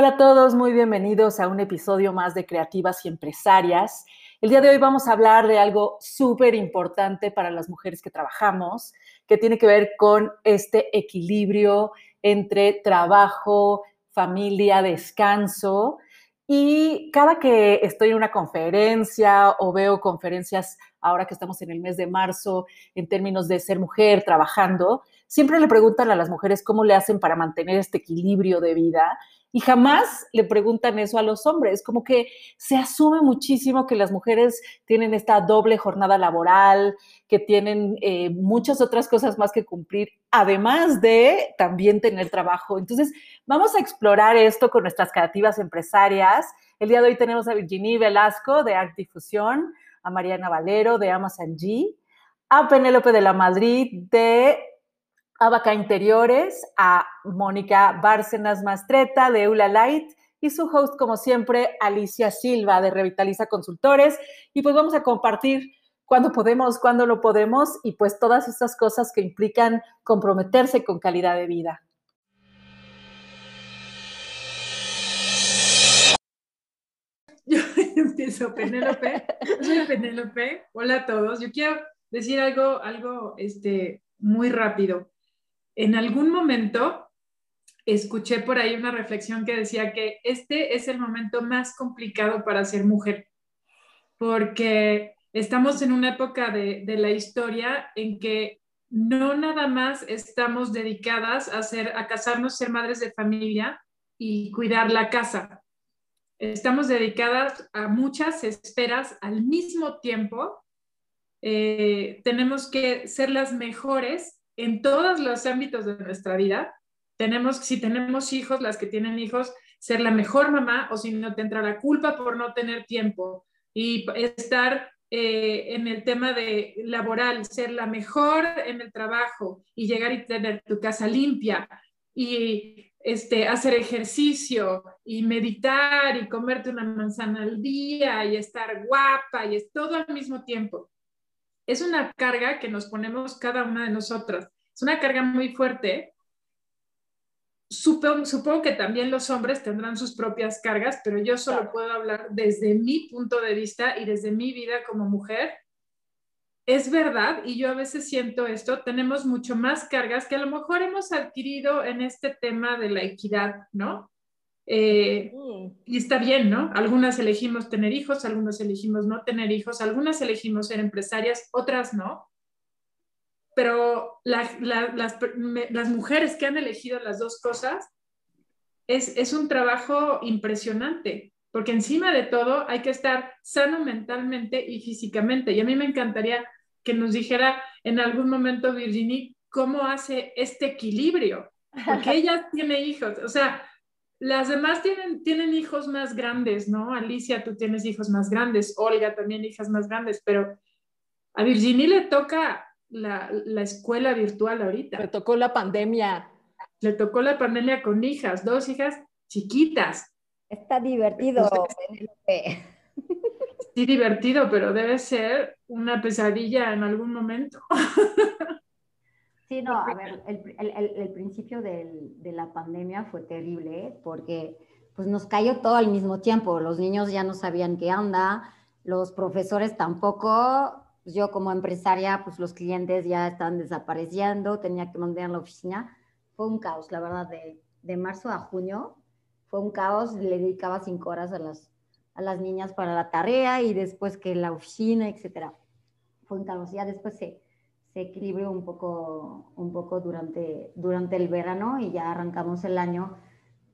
Hola a todos, muy bienvenidos a un episodio más de Creativas y Empresarias. El día de hoy vamos a hablar de algo súper importante para las mujeres que trabajamos, que tiene que ver con este equilibrio entre trabajo, familia, descanso. Y cada que estoy en una conferencia o veo conferencias ahora que estamos en el mes de marzo en términos de ser mujer trabajando, siempre le preguntan a las mujeres cómo le hacen para mantener este equilibrio de vida y jamás le preguntan eso a los hombres, como que se asume muchísimo que las mujeres tienen esta doble jornada laboral, que tienen eh, muchas otras cosas más que cumplir, además de también tener trabajo. Entonces, vamos a explorar esto con nuestras creativas empresarias. El día de hoy tenemos a Virginie Velasco de Art Difusión, a Mariana Valero de Amazon G, a Penélope de la Madrid de Abaca Interiores, a Mónica Bárcenas Mastreta de Eula Light y su host, como siempre, Alicia Silva de Revitaliza Consultores. Y pues vamos a compartir cuando podemos, cuando no podemos y pues todas estas cosas que implican comprometerse con calidad de vida. Yo empiezo, Penélope. Soy Penélope. Hola a todos. Yo quiero decir algo, algo este, muy rápido en algún momento escuché por ahí una reflexión que decía que este es el momento más complicado para ser mujer, porque estamos en una época de, la historia en que no nada más estamos dedicadas a, ser, a casarnos, ser madres de familia y cuidar la casa. Estamos dedicadas a muchas esperas al mismo tiempo. Eh, tenemos que ser las mejores en todos los ámbitos de nuestra vida. Tenemos, si tenemos hijos, las que tienen hijos, ser la mejor mamá o si no te entra la culpa por no tener tiempo y estar eh, en el tema de laboral, ser la mejor en el trabajo y llegar y tener tu casa limpia y este, hacer ejercicio y meditar y comerte una manzana al día y estar guapa y es todo al mismo tiempo es una carga que nos ponemos cada una de nosotras. Es una carga muy fuerte. Supongo, supongo, que también los hombres tendrán sus propias cargas, pero yo solo puedo hablar desde mi punto de vista y desde mi vida como mujer. Es verdad, y yo a veces siento esto, tenemos mucho más cargas que a lo mejor hemos adquirido en este tema de la equidad, ¿no? Eh, y está bien, ¿no? Algunas elegimos tener hijos, algunas elegimos no tener hijos, algunas elegimos ser empresarias, otras no. Pero las, las, mujeres que han elegido las dos cosas, es, es un trabajo impresionante, porque encima de todo hay que estar sano mentalmente y físicamente. Y a mí me encantaría que nos dijera en algún momento, Virginie, cómo hace este equilibrio, porque ella tiene hijos. O sea, las demás tienen, tienen hijos más grandes, ¿no? Alicia, tú tienes hijos más grandes, Olga también hijas más grandes, pero a Virginie le toca la, escuela virtual ahorita. Le tocó la pandemia. Le tocó la pandemia con hijas, dos hijas chiquitas. Está divertido. sí, divertido, pero debe ser una pesadilla en algún momento. Sí, no, a ver, el, principio de la pandemia fue terrible porque pues nos cayó todo al mismo tiempo. Los niños ya no sabían qué anda, los profesores tampoco. Pues, yo como empresaria, pues los clientes ya están desapareciendo, tenía que mantener la oficina. Fue un caos, la verdad, de, de marzo a junio. Fue un caos, le dedicaba cinco horas a las, a las niñas para la tarea y después que la oficina, etcétera. Fue un caos. Ya después se se equilibrió un poco, un poco durante, durante el verano y ya arrancamos el año,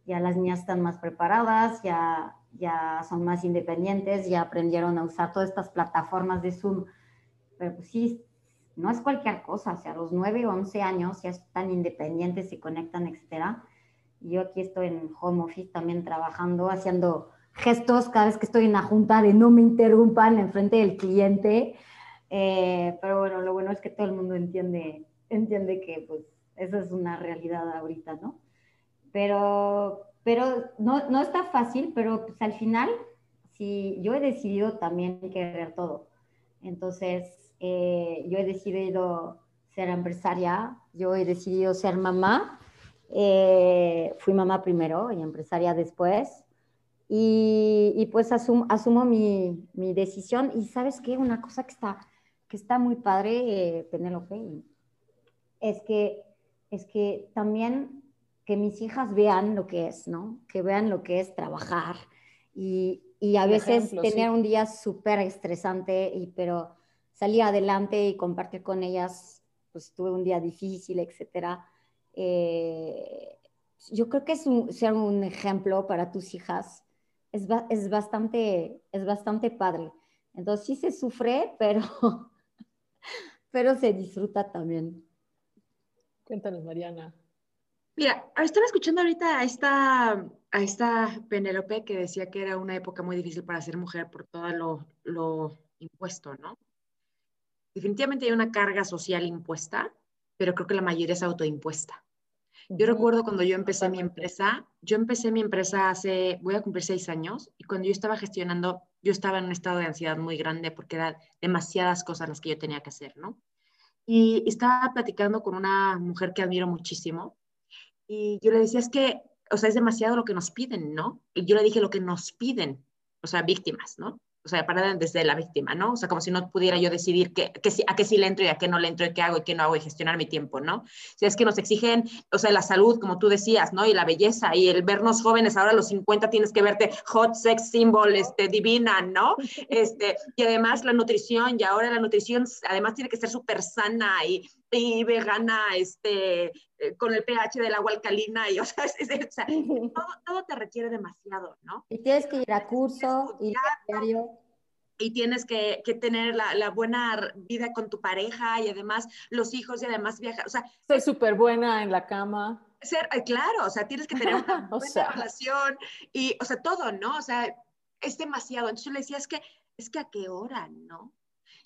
ya las niñas están más preparadas, ya, ya son más independientes, ya aprendieron a usar todas estas plataformas de Zoom, pero pues sí, no es cualquier cosa, o sea, a los 9 o 11 años ya están independientes, se conectan, etc. Yo aquí estoy en home office también trabajando, haciendo gestos cada vez que estoy en la junta de no me interrumpan en frente del cliente, eh, pero bueno, lo bueno es que todo el mundo entiende, entiende que pues eso es una realidad ahorita, ¿no? Pero, pero no, no está fácil, pero pues al final, si yo he decidido también querer todo. Entonces, eh, yo he decidido ser empresaria, yo he decidido ser mamá Eh, fui mamá primero y empresaria después. Y, pues asumo mi, mi, decisión. Y sabes qué, una cosa que está, que está muy padre, eh, Penélope, es que, es que también que mis hijas vean lo que es, ¿no? Que vean lo que es trabajar y, y a veces tener un día súper estresante, y, pero salir adelante y compartir con ellas, pues tuve un día difícil, etcétera. Eh, yo creo que es un, ser un ejemplo para tus hijas es, es, bastante, es bastante padre. Entonces sí se sufre, pero, pero se disfruta también. Cuéntanos, Mariana. Mira, estaba escuchando ahorita a esta, a esta Penélope que decía que era una época muy difícil para ser mujer por todo lo, lo impuesto, ¿no? Definitivamente hay una carga social impuesta, pero creo que la mayoría es autoimpuesta. Yo recuerdo cuando yo empecé mi empresa, yo empecé mi empresa hace, voy a cumplir seis años, y cuando yo estaba gestionando, yo estaba en un estado de ansiedad muy grande porque eran demasiadas cosas las que yo tenía que hacer, ¿no? Y estaba platicando con una mujer que admiro muchísimo, y yo le decía, es que, o sea, es demasiado lo que nos piden, ¿no? Y yo le dije lo que nos piden, o sea, víctimas, ¿no? O sea, para desde la víctima, ¿no? O sea, como si no pudiera yo decidir que, que, a qué sí le entro y a qué no le entro y qué hago y qué no hago y gestionar mi tiempo, ¿no? O sea, es que nos exigen, o sea, la salud, como tú decías, ¿no? Y la belleza y el vernos jóvenes, ahora a los 50 tienes que verte hot sex symbol, este, divina, ¿no? Este, y además la nutrición, y ahora la nutrición además tiene que ser súper sana y, y vegana, este, eh, con el pH del agua alcalina, y o sea, todo, todo, te requiere demasiado, ¿no? Y tienes que ir a curso, y diario. Y tienes que, que tener la, la, buena vida con tu pareja y además los hijos y además viajar. O sea, ser súper buena en la cama. Ser, claro, o sea, tienes que tener una buena relación y, o sea, todo, ¿no? O sea, es demasiado. Entonces yo le decía, es que, es que a qué hora, ¿no?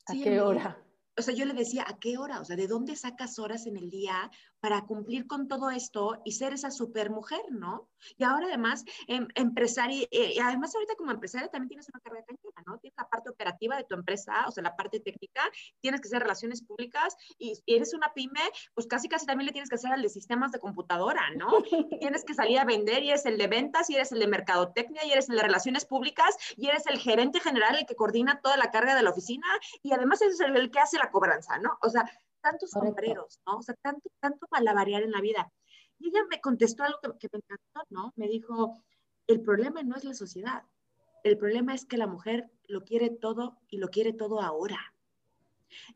¿A qué hora? o sea, yo le decía, ¿a qué hora? O sea, ¿de dónde sacas horas en el día para cumplir con todo esto y ser esa super mujer, ¿no? Y ahora además, em, empresaria, eh, y además ahorita como empresaria también tienes una carga técnica, ¿no? Tienes la parte operativa de tu empresa, o sea, la parte técnica, tienes que hacer relaciones públicas y, eres una pyme, pues casi casi también le tienes que hacer al de sistemas de computadora, ¿no? tienes que salir a vender y eres el de ventas y eres el de mercadotecnia y eres el de relaciones públicas y eres el gerente general, el que coordina toda la carga de la oficina y además eres el, el que hace la cobranza, ¿no? O sea, tantos sombreros, ¿no? O sea, tanto, tanto malabarear en la vida. Y ella me contestó algo que, me encantó, ¿no? Me dijo, el problema no es la sociedad, el problema es que la mujer lo quiere todo y lo quiere todo ahora.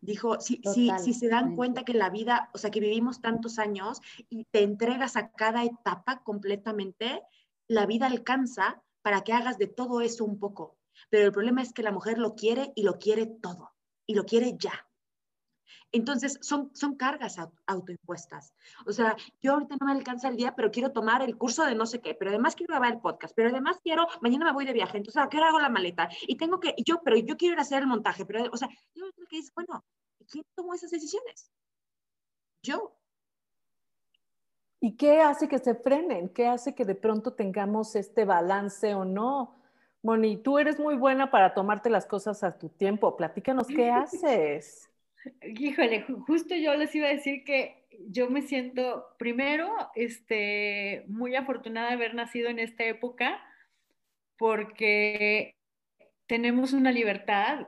Dijo, si, si, si, se dan cuenta que la vida, o sea, que vivimos tantos años y te entregas a cada etapa completamente, la vida alcanza para que hagas de todo eso un poco. Pero el problema es que la mujer lo quiere y lo quiere todo y lo quiere ya. Entonces, son, son cargas autoimpuestas. O sea, yo ahorita no me alcanza el día, pero quiero tomar el curso de no sé qué, pero además quiero grabar el podcast, pero además quiero, mañana me voy de viaje, entonces, ¿a qué hora hago la maleta? Y tengo que, yo, pero yo quiero ir a hacer el montaje, pero, o sea, yo creo que dice, bueno, ¿quién tomó esas decisiones? Yo. ¿Y qué hace que se frenen? ¿Qué hace que de pronto tengamos este balance o no? Moni, tú eres muy buena para tomarte las cosas a tu tiempo. Platícanos qué haces. Híjole, justo yo les iba a decir que yo me siento, primero, este, muy afortunada de haber nacido en esta época, porque tenemos una libertad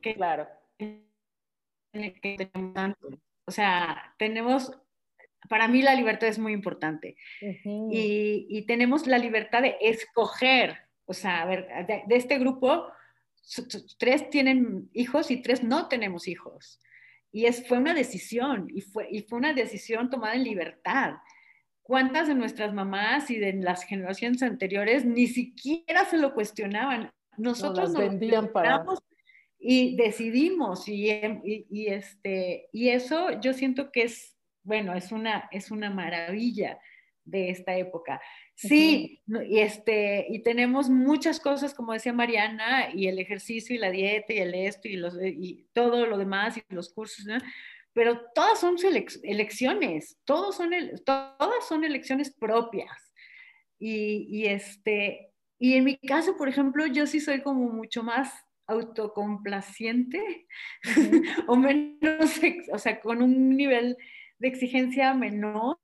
que, claro, o sea, tenemos, para mí la libertad es muy importante, y, y, tenemos la libertad de escoger, o sea, a ver, de este grupo, tres tienen hijos y tres no tenemos hijos. Y es, fue una decisión, y fue, y fue una decisión tomada en libertad. ¿Cuántas de nuestras mamás y de las generaciones anteriores ni siquiera se lo cuestionaban? Nosotros nos vendían para... y decidimos, y, y, este, y eso yo siento que es, bueno, es una, es una maravilla de esta época. Sí, y, este, y tenemos muchas cosas, como decía Mariana, y el ejercicio y la dieta y el esto y, los, y todo lo demás y los cursos, pero todas son elecciones, todos son todas son elecciones propias. Y, y, este, y en mi caso, por ejemplo, yo sí soy como mucho más autocomplaciente o menos, o sea, con un nivel de exigencia menor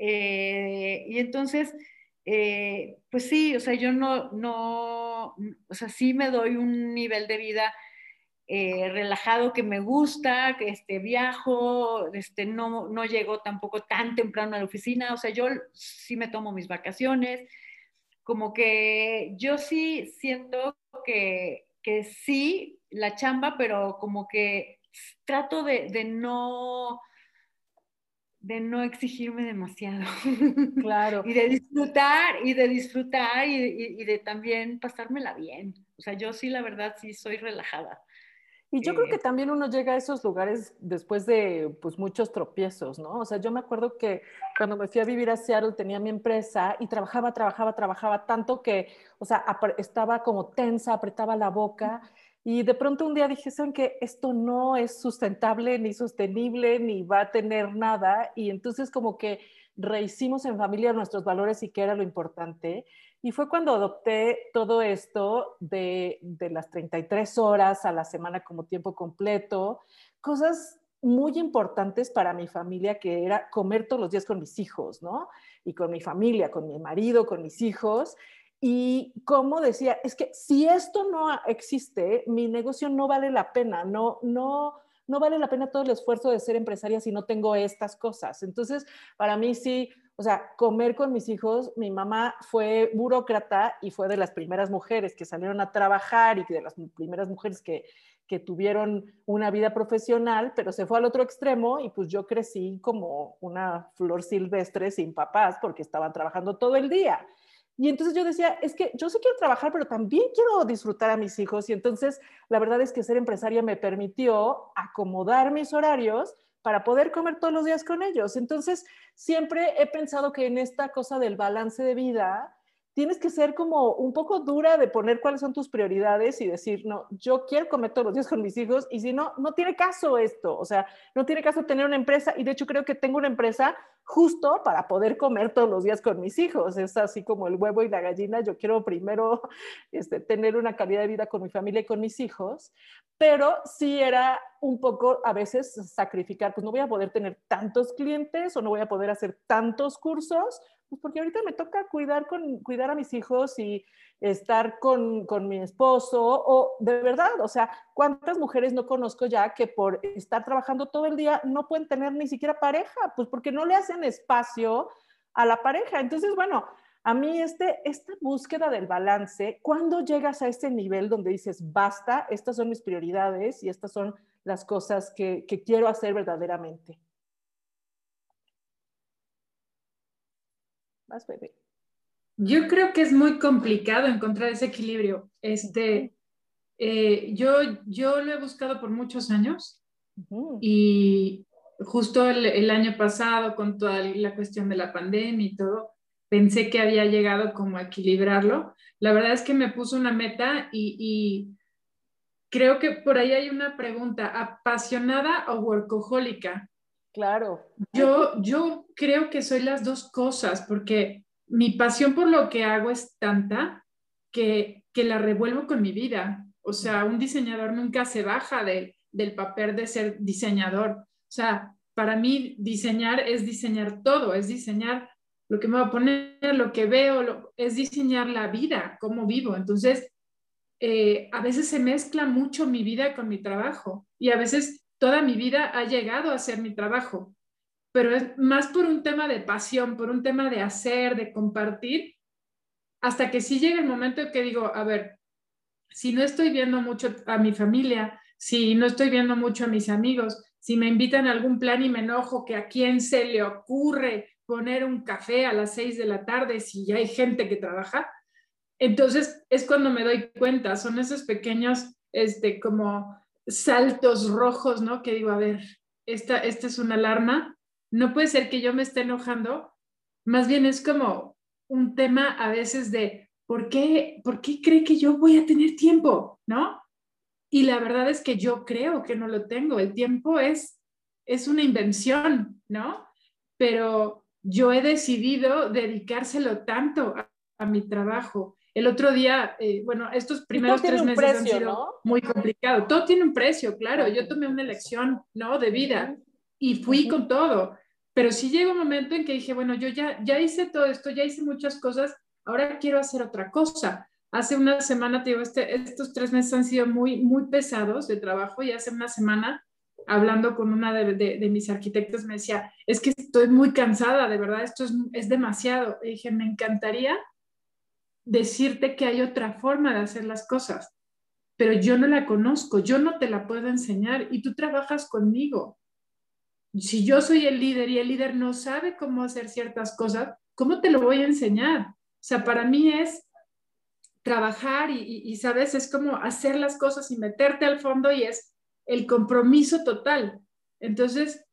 Eh, y entonces, eh, pues sí, o sea, yo no, no, o sea, sí me doy un nivel de vida eh, relajado que me gusta, que este, viajo, este, no, no llego tampoco tan temprano a la oficina, o sea, yo sí me tomo mis vacaciones, como que yo sí siento que, que sí, la chamba, pero como que trato de, de no de no exigirme demasiado. Claro. y de disfrutar, y de disfrutar, y, y, de también pasármela bien. O sea, yo sí, la verdad, sí soy relajada. Y yo creo que también uno llega a esos lugares después de pues, muchos tropiezos, ¿no? O sea, yo me acuerdo que cuando me fui a vivir a Seattle tenía mi empresa y trabajaba, trabajaba, trabajaba tanto que, o sea, estaba como tensa, apretaba la boca y de pronto un día dije, ¿saben qué? Esto no es sustentable ni sostenible ni va a tener nada. Y entonces como que rehicimos en familia nuestros valores y qué era lo importante. Y fue cuando adopté todo esto de, de las 33 horas a la semana como tiempo completo, cosas muy importantes para mi familia, que era comer todos los días con mis hijos, ¿no? Y con mi familia, con mi marido, con mis hijos. Y como decía, es que si esto no existe, mi negocio no vale la pena, no, no, no vale la pena todo el esfuerzo de ser empresaria si no tengo estas cosas. Entonces, para mí sí, o sea, comer con mis hijos, mi mamá fue burócrata y fue de las primeras mujeres que salieron a trabajar y de las primeras mujeres que, que tuvieron una vida profesional, pero se fue al otro extremo y pues yo crecí como una flor silvestre sin papás porque estaban trabajando todo el día. Y entonces yo decía, es que yo sí quiero trabajar, pero también quiero disfrutar a mis hijos. Y entonces la verdad es que ser empresaria me permitió acomodar mis horarios para poder comer todos los días con ellos. Entonces, siempre he pensado que en esta cosa del balance de vida, tienes que ser como un poco dura de poner cuáles son tus prioridades y decir, no, yo quiero comer todos los días con mis hijos y si no, no tiene caso esto, o sea, no tiene caso tener una empresa y de hecho creo que tengo una empresa justo para poder comer todos los días con mis hijos, es así como el huevo y la gallina, yo quiero primero este, tener una calidad de vida con mi familia y con mis hijos, pero sí era un poco a veces sacrificar, pues no voy a poder tener tantos clientes o no voy a poder hacer tantos cursos pues porque ahorita me toca cuidar, con, cuidar a mis hijos y estar con, con, mi esposo, o de verdad, o sea, ¿cuántas mujeres no conozco ya que por estar trabajando todo el día no pueden tener ni siquiera pareja? Pues porque no le hacen espacio a la pareja. Entonces, bueno, a mí este, esta búsqueda del balance, cuando llegas a este nivel donde dices, basta, estas son mis prioridades y estas son las cosas que, que quiero hacer verdaderamente? Yo creo que es muy complicado encontrar ese equilibrio. Este, eh, yo, yo lo he buscado por muchos años y justo el, año pasado con toda la cuestión de la pandemia y todo, pensé que había llegado como a equilibrarlo. La verdad es que me puso una meta y, y creo que por ahí hay una pregunta, ¿apasionada o workahólica? Claro. Yo, yo creo que soy las dos cosas, porque mi pasión por lo que hago es tanta que, que la revuelvo con mi vida. O sea, un diseñador nunca se baja de, del papel de ser diseñador. O sea, para mí diseñar es diseñar todo, es diseñar lo que me va a poner, lo que veo, es diseñar la vida, cómo vivo. Entonces, eh, a veces se mezcla mucho mi vida con mi trabajo y a veces toda mi vida ha llegado a ser mi trabajo, pero es más por un tema de pasión, por un tema de hacer, de compartir, hasta que sí llega el momento en que digo, a ver, si no estoy viendo mucho a mi familia, si no estoy viendo mucho a mis amigos, si me invitan a algún plan y me enojo que a quién se le ocurre poner un café a las seis de la tarde si ya hay gente que trabaja, entonces es cuando me doy cuenta, son esos pequeños, este, como saltos rojos, ¿no? Que digo, a ver, esta, esta es una alarma, no puede ser que yo me esté enojando, más bien es como un tema a veces de, ¿por qué, ¿por qué cree que yo voy a tener tiempo? ¿No? Y la verdad es que yo creo que no lo tengo, el tiempo es, es una invención, ¿no? Pero yo he decidido dedicárselo tanto a mi trabajo el otro día, eh, bueno, estos primeros tres meses han sido muy complicados. Todo tiene un precio, claro. Yo tomé una elección, ¿no? De vida y fui con todo. pero sí llegó un momento en que dije, bueno, yo ya, ya hice todo esto, ya hice muchas cosas, ahora quiero hacer otra cosa. Hace una semana, te digo, este, estos tres meses han sido muy, muy pesados de trabajo y hace una semana, hablando con una de, de, mis arquitectos, me decía, es que estoy muy cansada, de verdad, esto es, es demasiado. Y dije, me encantaría decirte que hay otra forma de hacer las cosas, pero yo no la conozco, yo no te la puedo enseñar y tú trabajas conmigo si yo soy el líder y el líder no sabe cómo hacer ciertas cosas, ¿cómo te lo voy a enseñar? O sea, para mí es trabajar y, sabes, es como hacer las cosas y meterte al fondo y es el compromiso total. Entonces,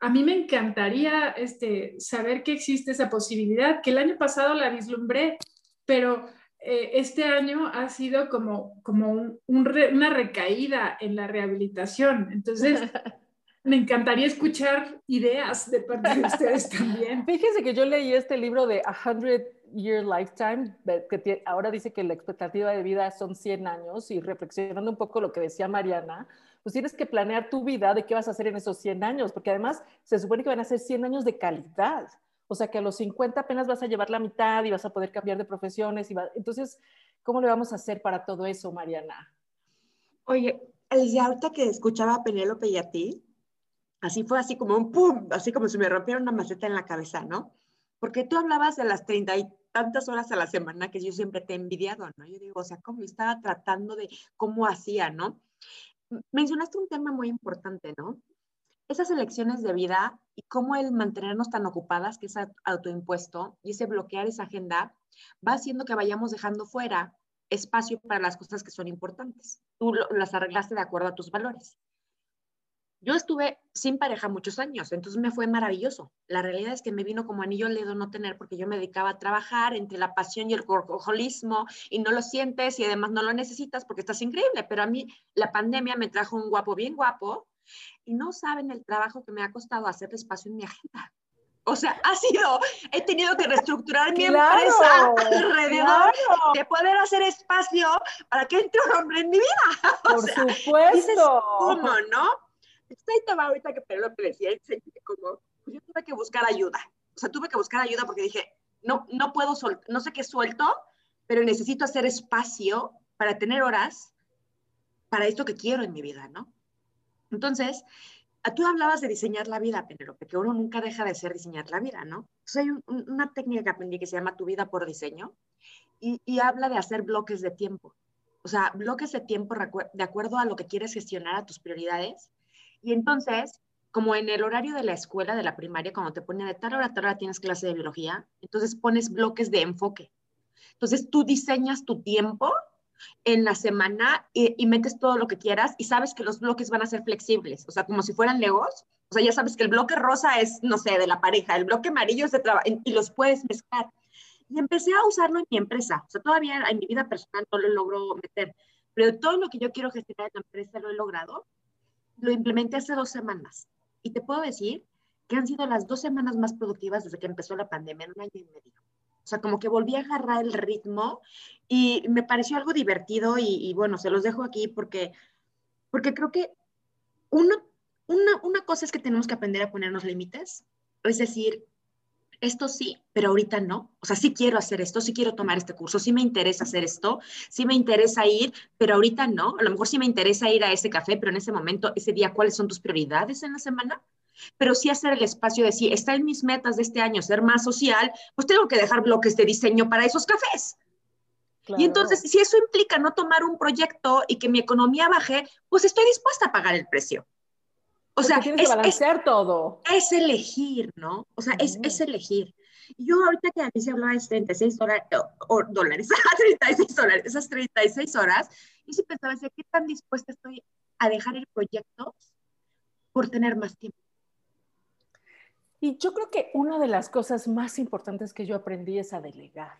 a mí me encantaría este, saber que existe esa posibilidad, que el año pasado la vislumbré, pero eh, este año ha sido como, como una recaída en la rehabilitación. Entonces, me encantaría escuchar ideas de parte de ustedes también. Fíjense que yo leí este libro de A Hundred Year Lifetime, que ahora dice que la expectativa de vida son 100 años y reflexionando un poco lo que decía Mariana, pues tienes que planear tu vida de qué vas a hacer en esos 100 años, porque además se supone que van a ser 100 años de calidad. O sea que a los 50 apenas vas a llevar la mitad y vas a poder cambiar de profesiones. Y Entonces, ¿cómo le vamos a hacer para todo eso, Mariana? Oye, Alicia, ahorita que escuchaba a Penélope y a ti, Así fue así como un pum, así como si me rompiera una maceta en la cabeza, ¿no? Porque tú hablabas de las treinta y tantas horas a la semana que yo siempre te he envidiado, ¿no? Yo digo, o sea, cómo estaba tratando de cómo hacía, ¿no? Mencionaste un tema muy importante, ¿no? Esas elecciones de vida y cómo el mantenernos tan ocupadas, que es autoimpuesto, y ese bloquear esa agenda, va haciendo que vayamos dejando fuera espacio para las cosas que son importantes. Tú las arreglaste de acuerdo a tus valores. Yo estuve sin pareja muchos años, entonces me fue maravilloso. La realidad es que me vino como anillo al dedo no tener porque yo me dedicaba a trabajar entre la pasión y el corcojolismo y no lo sientes y además no lo necesitas porque estás increíble, pero a mí la pandemia me trajo un guapo bien guapo y no saben el trabajo que me ha costado hacer espacio en mi agenda. O sea, ha sido, he tenido que reestructurar mi empresa alrededor de poder hacer espacio para que entre un hombre en mi vida. Por supuesto. ¿Cómo, no? Entonces ahí te va ahorita que Pedro te decía, como, pues yo tuve que buscar ayuda. O sea, tuve que buscar ayuda porque dije, no, no puedo, no sé qué suelto, pero necesito hacer espacio para tener horas para esto que quiero en mi vida, ¿no? Entonces, tú hablabas de diseñar la vida, Penélope, que uno nunca deja de ser diseñar la vida, ¿no? Entonces hay una técnica que aprendí que se llama tu vida por diseño y, y habla de hacer bloques de tiempo. O sea, bloques de tiempo de acuerdo a lo que quieres gestionar, a tus prioridades, y entonces, como en el horario de la escuela, de la primaria, cuando te ponen de tal hora a tal hora tienes clase de biología, entonces pones bloques de enfoque. Entonces tú diseñas tu tiempo en la semana y, metes todo lo que quieras y sabes que los bloques van a ser flexibles, o sea, como si fueran legos. O sea, ya sabes que el bloque rosa es, no sé, de la pareja, el bloque amarillo es de trabajo y los puedes mezclar. Y empecé a usarlo en mi empresa. O sea, todavía en mi vida personal no lo logro meter, pero todo lo que yo quiero gestionar en la empresa lo he logrado lo implementé hace dos semanas y te puedo decir que han sido las dos semanas más productivas desde que empezó la pandemia, en un año y medio. O sea, como que volví a agarrar el ritmo y me pareció algo divertido y, bueno, se los dejo aquí porque, porque creo que uno, una, una cosa es que tenemos que aprender a ponernos límites, es decir, esto sí, pero ahorita no. O sea, sí quiero hacer esto, sí quiero tomar este curso, sí me interesa hacer esto, sí me interesa ir, pero ahorita no. A lo mejor sí me interesa ir a ese café, pero en ese momento, ese día, ¿cuáles son tus prioridades en la semana? Pero sí hacer el espacio de sí, está en mis metas de este año ser más social, pues tengo que dejar bloques de diseño para esos cafés. Y entonces, si eso implica no tomar un proyecto y que mi economía baje, pues estoy dispuesta a pagar el precio. O sea, es, balancear todo. Es elegir, ¿no? O sea, es, es, elegir. Yo ahorita que a mí se hablaba de 36 dólares, o, dólares, 36 dólares, esas 36 horas, yo sí pensaba, ¿qué tan dispuesta estoy a dejar el proyecto por tener más tiempo? Y yo creo que una de las cosas más importantes que yo aprendí es a delegar.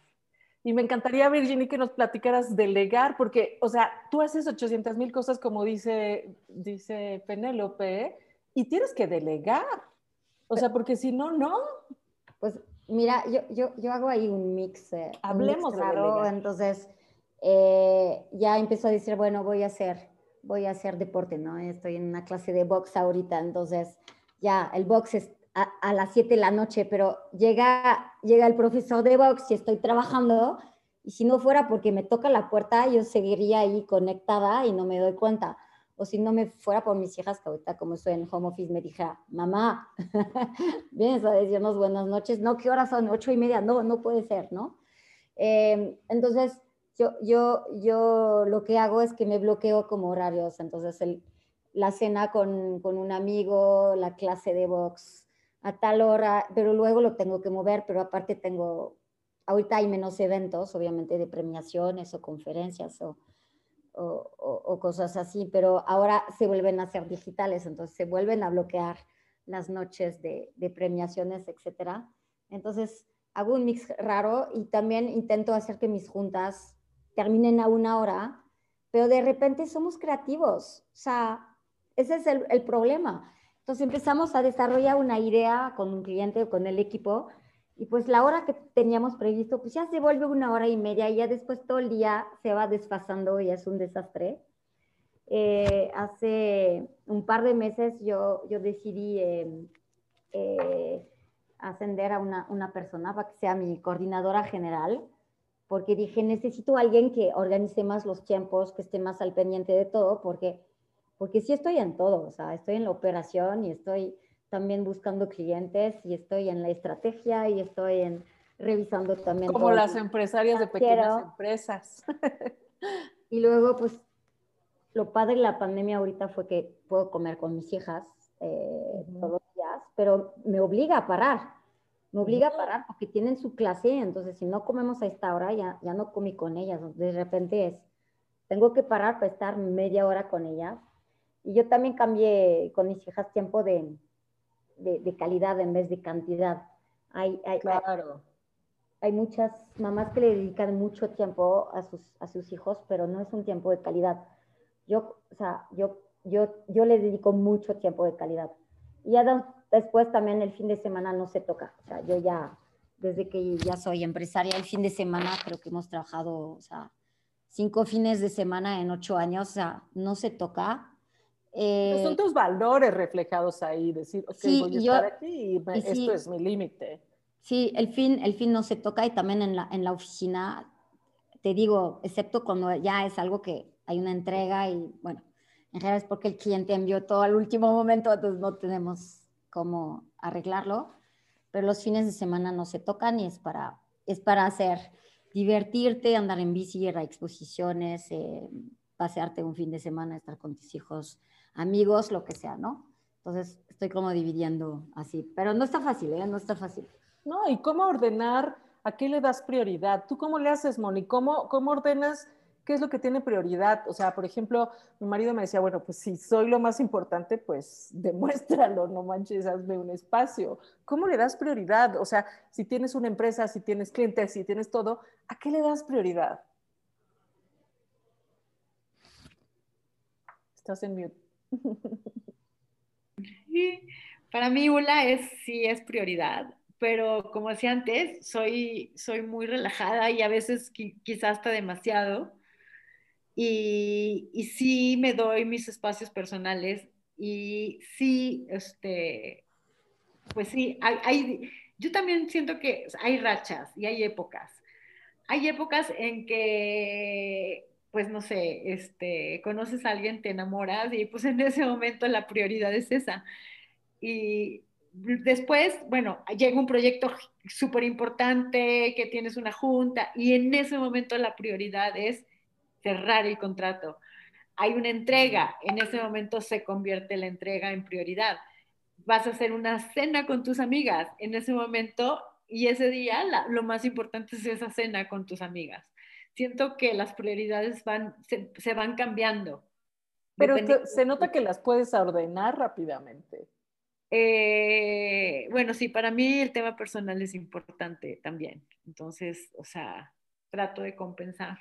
Y me encantaría, Virginie, que nos platicaras delegar, porque, o sea, tú haces 800 mil cosas, como dice, dice Penélope, y tienes que delegar. O sea, porque si no, no. Pues mira, yo, yo, yo hago ahí un mix. Eh, Hablemos de Entonces, eh, ya empezó a decir, bueno, voy a hacer, voy a hacer deporte, ¿no? Estoy en una clase de box ahorita, entonces ya el box es, a, las 7 de la noche, pero llega, llega el profesor de box y estoy trabajando, y si no fuera porque me toca la puerta, yo seguiría ahí conectada y no me doy cuenta. O si no me fuera por mis hijas, que ahorita como estoy en home office, me dijera, mamá, vienes a decirnos buenas noches. No, ¿qué horas son? Ocho y media. No, no puede ser, ¿no? Eh, entonces, yo, yo, yo lo que hago es que me bloqueo como horarios. Entonces, el, la cena con, con un amigo, la clase de box, a tal hora, pero luego lo tengo que mover, pero aparte tengo, ahorita hay menos eventos, obviamente, de premiaciones o conferencias o, o, cosas así, pero ahora se vuelven a ser digitales, entonces se vuelven a bloquear las noches de, de premiaciones, etcétera. Entonces hago un mix raro y también intento hacer que mis juntas terminen a una hora, pero de repente somos creativos, o sea, ese es el, el problema entonces empezamos a desarrollar una idea con un cliente o con el equipo y pues la hora que teníamos previsto, pues ya se vuelve una hora y media y ya después todo el día se va desfasando y es un desastre. Eh, hace un par de meses yo, yo decidí em, eh, ascender a una, una, persona para que sea mi coordinadora general, porque dije, necesito a alguien que organice más los tiempos, que esté más al pendiente de todo, porque porque sí estoy en todo, o sea, estoy en la operación y estoy también buscando clientes y estoy en la estrategia y estoy en revisando también. Como las empresarias de pequeñas empresas. y luego, pues, lo padre de la pandemia ahorita fue que puedo comer con mis hijas eh, todos los días, pero me obliga a parar. Me obliga a parar porque tienen su clase, entonces si no comemos a esta hora, ya, ya no comí con ellas. De repente es, tengo que parar para estar media hora con ellas y yo también cambié con mis hijas tiempo de, de, calidad en vez de cantidad. Hay, hay, claro. Hay, muchas mamás que le dedican mucho tiempo a sus, a sus hijos, pero no es un tiempo de calidad. Yo, o sea, yo, yo, yo le dedico mucho tiempo de calidad. Y ya después también el fin de semana no se toca. O sea, yo ya, desde que ya soy empresaria, el fin de semana creo que hemos trabajado, o sea, cinco fines de semana en ocho años, o sea, no se toca eh, son tus valores reflejados ahí, decir, ok, voy a estar aquí y, esto es mi límite. Sí, el fin, el fin no se toca y también en la, en la oficina, te digo, excepto cuando ya es algo que hay una entrega y bueno, en general es porque el cliente envió todo al último momento, entonces no tenemos cómo arreglarlo, pero los fines de semana no se tocan y es para, es para hacer, divertirte, andar en bici, ir a exposiciones, eh, pasearte un fin de semana, estar con tus hijos, amigos, lo que sea, ¿no? Entonces estoy como dividiendo así, pero no está fácil, ¿eh? No está fácil. No, ¿y cómo ordenar? ¿A qué le das prioridad? ¿Tú cómo le haces, Moni? ¿Cómo, cómo ordenas? ¿Qué es lo que tiene prioridad? O sea, por ejemplo, mi marido me decía, bueno, pues si soy lo más importante, pues demuéstralo, no manches, hazme un espacio. ¿Cómo le das prioridad? O sea, si tienes una empresa, si tienes clientes, si tienes todo, ¿a qué le das prioridad? Estás en mute. Para mí ULA es, sí es prioridad, pero como decía antes, soy, soy muy relajada y a veces quizás hasta demasiado. Y, y, sí me doy mis espacios personales y sí, este, pues sí, hay, hay, yo también siento que hay rachas y hay épocas. Hay épocas en que pues no sé, este, conoces a alguien, te enamoras y pues en ese momento la prioridad es esa. Y después, bueno, llega un proyecto súper importante, que tienes una junta y en ese momento la prioridad es cerrar el contrato. Hay una entrega, en ese momento se convierte la entrega en prioridad. Vas a hacer una cena con tus amigas en ese momento y ese día lo más importante es esa cena con tus amigas siento que las prioridades van, se, van cambiando. Pero se nota que las puedes ordenar rápidamente. Eh, bueno, sí, para mí el tema personal es importante también. Entonces, o sea, trato de compensar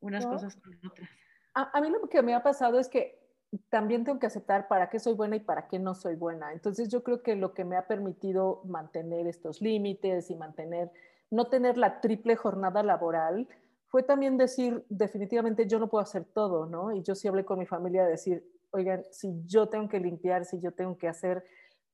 unas cosas con otras. A, a, mí lo que me ha pasado es que también tengo que aceptar para qué soy buena y para qué no soy buena. Entonces yo creo que lo que me ha permitido mantener estos límites y mantener no tener la triple jornada laboral, fue también decir, definitivamente yo no puedo hacer todo, ¿no? Y yo sí hablé con mi familia de decir, oigan, si yo tengo que limpiar, si yo tengo que hacer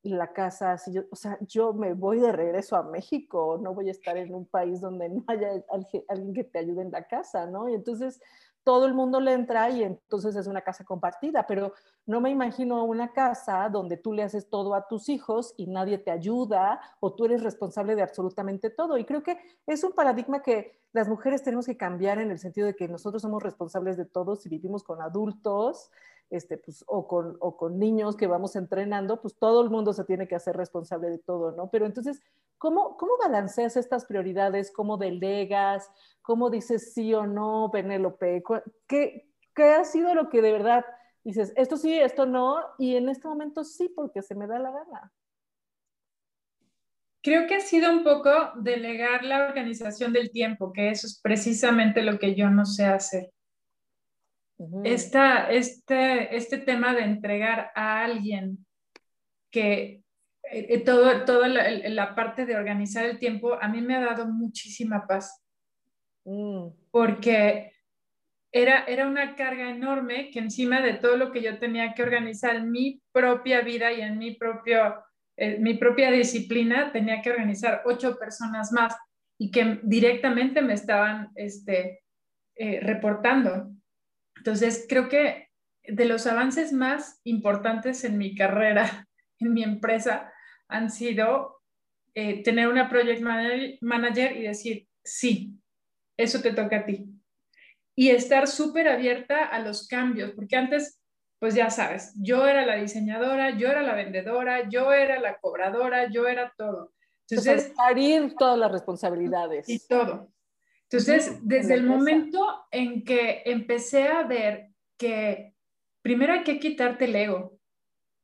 la casa, si yo, o sea, yo me voy de regreso a México, no voy a estar en un país donde no haya alguien que te ayude en la casa, ¿no? Y entonces todo el mundo le entra y entonces es una casa compartida, pero no me imagino una casa donde tú le haces todo a tus hijos y nadie te ayuda o tú eres responsable de absolutamente todo. Y creo que es un paradigma que las mujeres tenemos que cambiar en el sentido de que nosotros somos responsables de todo si vivimos con adultos este, pues, o, con, o con niños que vamos entrenando, pues todo el mundo se tiene que hacer responsable de todo, ¿no? Pero entonces, ¿cómo, cómo balanceas estas prioridades? ¿Cómo delegas? ¿Cómo dices sí o no, Penélope? ¿Qué, ¿Qué ha sido lo que de verdad dices, esto sí, esto no, y en este momento sí, porque se me da la gana? Creo que ha sido un poco delegar la organización del tiempo, que eso es precisamente lo que yo no sé hacer este, este tema de entregar a alguien que eh, eh, todo, toda la, parte de organizar el tiempo a mí me ha dado muchísima paz. Mm. Porque era, era una carga enorme que encima de todo lo que yo tenía que organizar en mi propia vida y en mi, propio, eh, mi propia disciplina, tenía que organizar ocho personas más y que directamente me estaban este, reportando. Entonces, creo que de los avances más importantes en mi carrera, en mi empresa, han sido eh, tener una project manager y decir, sí, eso te toca a ti. Y estar súper abierta a los cambios, porque antes, pues ya sabes, yo era la diseñadora, yo era la vendedora, yo era la cobradora, yo era todo. Entonces, parir todas las responsabilidades. Y todo. Entonces, desde el momento en que empecé a ver que primero hay que quitarte el ego,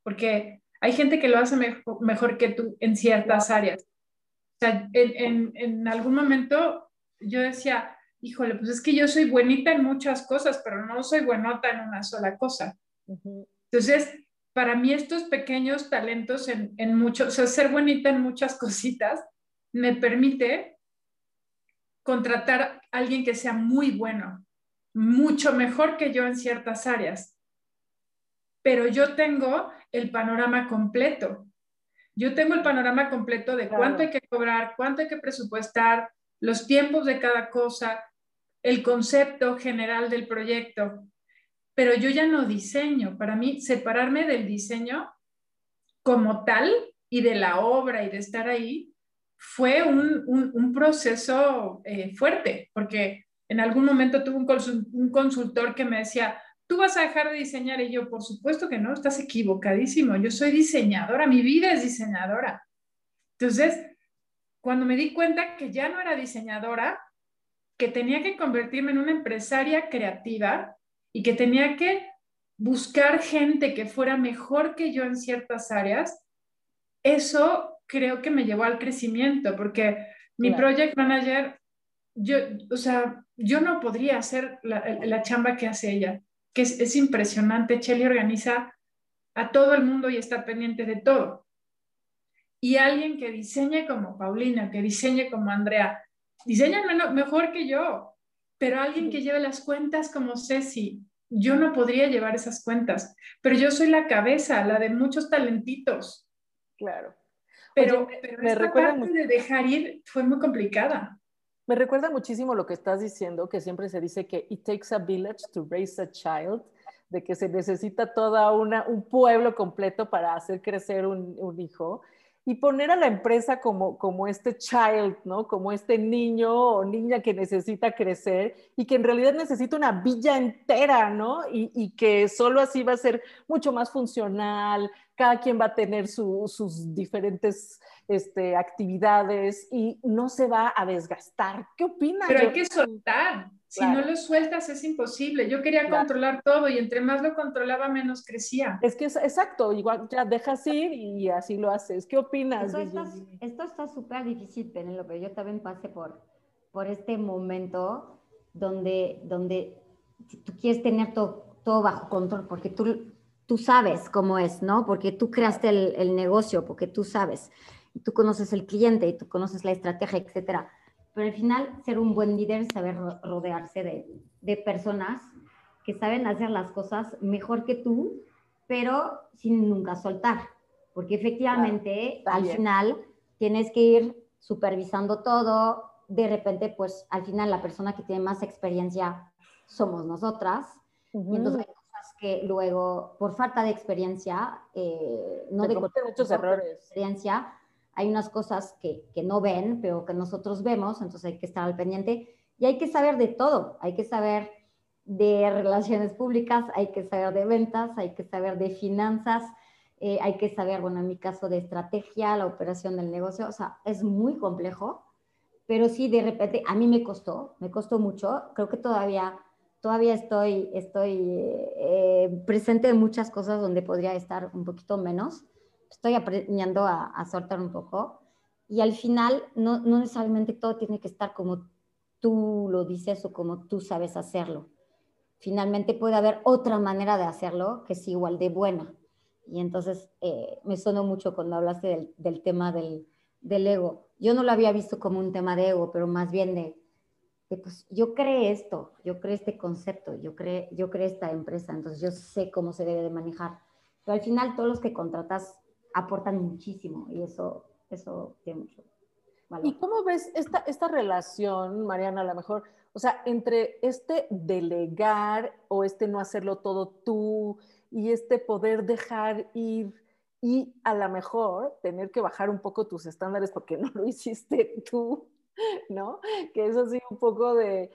porque hay gente que lo hace mejor, que tú en ciertas áreas. O sea, en, algún momento yo decía, híjole, pues es que yo soy buenita en muchas cosas, pero no soy buenota en una sola cosa. Entonces, para mí estos pequeños talentos en, en muchos, o sea, ser buenita en muchas cositas, me permite contratar a alguien que sea muy bueno, mucho mejor que yo en ciertas áreas. Pero yo tengo el panorama completo. Yo tengo el panorama completo de cuánto hay que cobrar, cuánto hay que presupuestar, los tiempos de cada cosa, el concepto general del proyecto. Pero yo ya no diseño. Para mí, separarme del diseño como tal y de la obra y de estar ahí fue un, proceso eh, fuerte, porque en algún momento tuve un, consultor que me decía, tú vas a dejar de diseñar y yo, por supuesto que no, estás equivocadísimo, yo soy diseñadora, mi vida es diseñadora. Entonces, cuando me di cuenta que ya no era diseñadora, que tenía que convertirme en una empresaria creativa y que tenía que buscar gente que fuera mejor que yo en ciertas áreas, eso creo que me llevó al crecimiento, porque mi project manager, yo, o sea, yo no podría hacer la, chamba que hace ella, que es, es impresionante. Chelly organiza a todo el mundo y está pendiente de todo. Y alguien que diseñe como Paulina, que diseñe como Andrea, diseña mejor que yo, pero alguien que lleve las cuentas como Ceci, yo no podría llevar esas cuentas, pero yo soy la cabeza, la de muchos talentitos. Claro. Pero, me recuerda parte de dejar ir fue muy complicada. Me recuerda muchísimo lo que estás diciendo, que siempre se dice que it takes a village to raise a child, de que se necesita toda una, un pueblo completo para hacer crecer un, un hijo y poner a la empresa como, como este child, ¿no? Como este niño o niña que necesita crecer y que en realidad necesita una villa entera, ¿no? Y, y que solo así va a ser mucho más funcional, cada quien va a tener sus diferentes este, actividades y no se va a desgastar. ¿Qué opinas? Pero hay que soltar. Si no lo sueltas es imposible. Yo quería controlar todo y entre más lo controlaba, menos crecía. Es que es exacto, igual ya dejas ir y así lo haces. ¿Qué opinas? Esto está súper difícil, Penélope. Yo también pasé por, por este momento donde, donde tú quieres tener todo, todo bajo control porque tú tú sabes cómo es, ¿no? Porque tú creaste el, negocio, porque tú sabes, y tú conoces el cliente y tú conoces la estrategia, etcétera. Pero al final, ser un buen líder es saber rodearse de, de personas que saben hacer las cosas mejor que tú, pero sin nunca soltar. porque efectivamente al final tienes que ir supervisando todo, de repente pues al final la persona que tiene más experiencia somos nosotras, y entonces hay que luego por falta de experiencia, eh, no de muchos errores. Experiencia, hay unas cosas que, que no ven, pero que nosotros vemos, entonces hay que estar al pendiente y hay que saber de todo, hay que saber de relaciones públicas, hay que saber de ventas, hay que saber de finanzas, eh, hay que saber, bueno, en mi caso de estrategia, la operación del negocio, o sea, es muy complejo, pero sí, de repente, a mí me costó, me costó mucho, creo que todavía, todavía estoy, estoy eh, presente en muchas cosas donde podría estar un poquito menos, estoy aprendiendo a, a soltar un poco, y al final no, no necesariamente todo tiene que estar como tú lo dices o como tú sabes hacerlo finalmente puede haber otra manera de hacerlo que es igual de buena. Y entonces eh, me sonó mucho cuando hablaste del, tema del, ego. Yo no lo había visto como un tema de ego, pero más bien de, pues yo creé esto, yo creé este concepto, yo creé, yo creé esta empresa, entonces yo sé cómo se debe de manejar. Pero al final todos los que contratas aportan muchísimo y eso, eso tiene mucho valor. ¿Y cómo ves esta, esta relación, Mariana, a lo mejor? O sea, entre este delegar o este no hacerlo todo tú y este poder dejar ir y a lo mejor tener que bajar un poco tus estándares porque no lo hiciste tú, ¿no? Que eso sí, un poco de,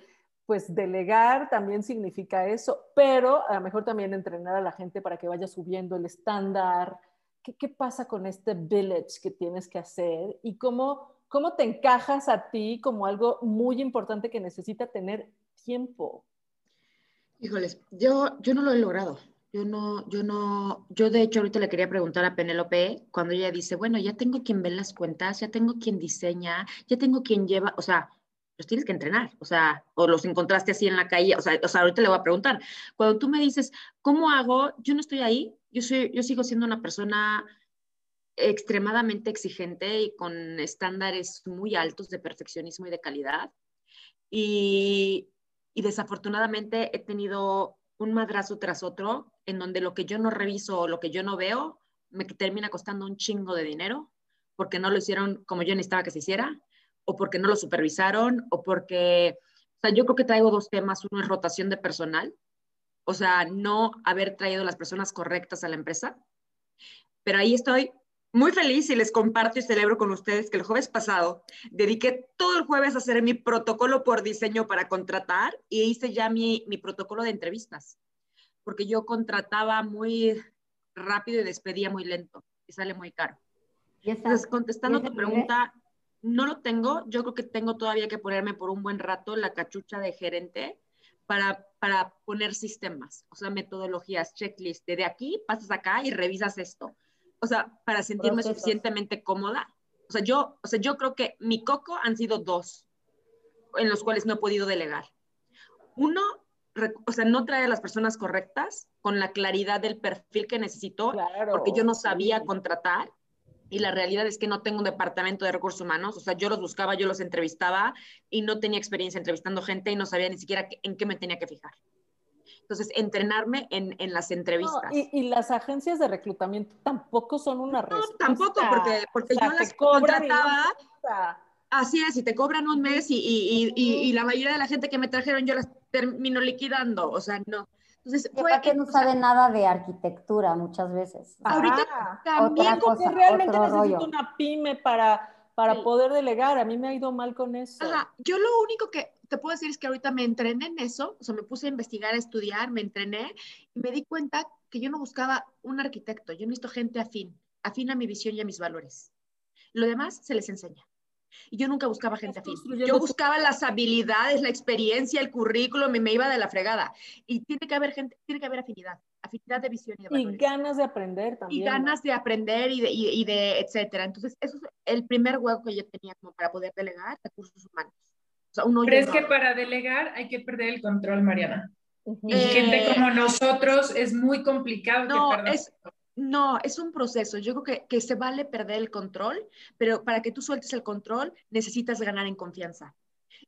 pues delegar también significa eso, pero a lo mejor también entrenar a la gente para que vaya subiendo el estándar. ¿Qué, qué pasa con este village que tienes que hacer y cómo ¿Cómo te encajas a ti como algo muy importante que necesita tener tiempo? Híjoles, yo, yo no lo he logrado. Yo no, yo no, yo de hecho ahorita le quería preguntar a Penélope cuando ella dice, bueno, ya tengo quien ve las cuentas, ya tengo quien diseña, ya tengo quien lleva, o sea, los tienes que entrenar, o sea, o los encontraste así en la calle, o sea, o sea, ahorita le voy a preguntar. Cuando tú me dices, ¿cómo hago? Yo no estoy ahí, yo soy, yo sigo siendo una persona extremadamente exigente y con estándares muy altos de perfeccionismo y de calidad. Y, desafortunadamente he tenido un madrazo tras otro en donde lo que yo no reviso o lo que yo no veo me termina costando un chingo de dinero porque no lo hicieron como yo necesitaba que se hiciera o porque no lo supervisaron o porque, o sea, yo creo que traigo dos temas. Uno es rotación de personal, o sea, no haber traído las personas correctas a la empresa. Pero ahí estoy muy feliz y les comparto y celebro con ustedes que el jueves pasado dediqué todo el jueves a hacer mi protocolo por diseño para contratar y hice ya mi, mi protocolo de entrevistas, porque yo contrataba muy rápido y despedía muy lento y sale muy caro. Entonces, contestando tu pregunta, no lo tengo. Yo creo que tengo todavía que ponerme por un buen rato la cachucha de gerente para, para poner sistemas, o sea, metodologías, checklist. De aquí pasas acá y revisas esto o sea, para sentirme suficientemente cómoda. O sea, yo, o sea, yo creo que mi coco han sido dos en los cuales no he podido delegar. Uno, o sea, no trae a las personas correctas con la claridad del perfil que necesito, porque yo no sabía contratar y la realidad es que no tengo un departamento de recursos humanos, o sea, yo los buscaba, yo los entrevistaba y no tenía experiencia entrevistando gente y no sabía ni siquiera en qué me tenía que fijar. Entonces, entrenarme en, en las entrevistas. y, las agencias de reclutamiento tampoco son una respuesta. No, tampoco, porque, porque yo las contrataba. Así es, y te cobran un mes y, y, y, la mayoría de la gente que me trajeron yo las termino liquidando, o sea, no. Entonces, fue que no sabe nada de arquitectura muchas veces. Ahorita ah, también porque realmente necesito una pyme para, para poder delegar. A mí me ha ido mal con eso. Ajá. Yo lo único que te puedo decir es que ahorita me entrené en eso, o sea, me puse a investigar, a estudiar, me entrené y me di cuenta que yo no buscaba un arquitecto, yo necesito gente afín, afín a mi visión y a mis valores. Lo demás se les enseña. Y yo nunca buscaba gente afín. Yo buscaba las habilidades, la experiencia, el currículum y me iba de la fregada. Y tiene que haber gente, tiene que haber afinidad, afinidad de visión y de valores. Y ganas de aprender también. Y ganas de aprender y de, y de etcétera. Entonces, eso es el primer hueco que yo tenía como para poder delegar recursos humanos. Pero es que para delegar hay que perder el control, Mariana. Y gente como nosotros es muy complicado. No, es, no, es un proceso. Yo creo que, que se vale perder el control, pero para que tú sueltes el control necesitas ganar en confianza.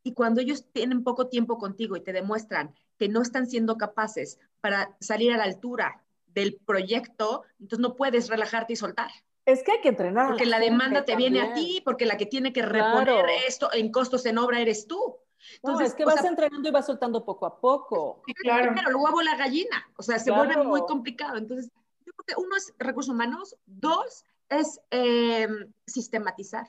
Y cuando ellos tienen poco tiempo contigo y te demuestran que no están siendo capaces para salir a la altura del proyecto, entonces no puedes relajarte y soltar. Es que hay que entrenar. Porque la, demanda te viene a ti, porque la que tiene que reponer esto en costos en obra eres tú. Entonces, es que vas entrenando y vas soltando poco a poco. claro. Pero luego huevo la gallina, o sea, se vuelve muy complicado. Entonces, yo creo que uno es recursos humanos, dos es em, sistematizar.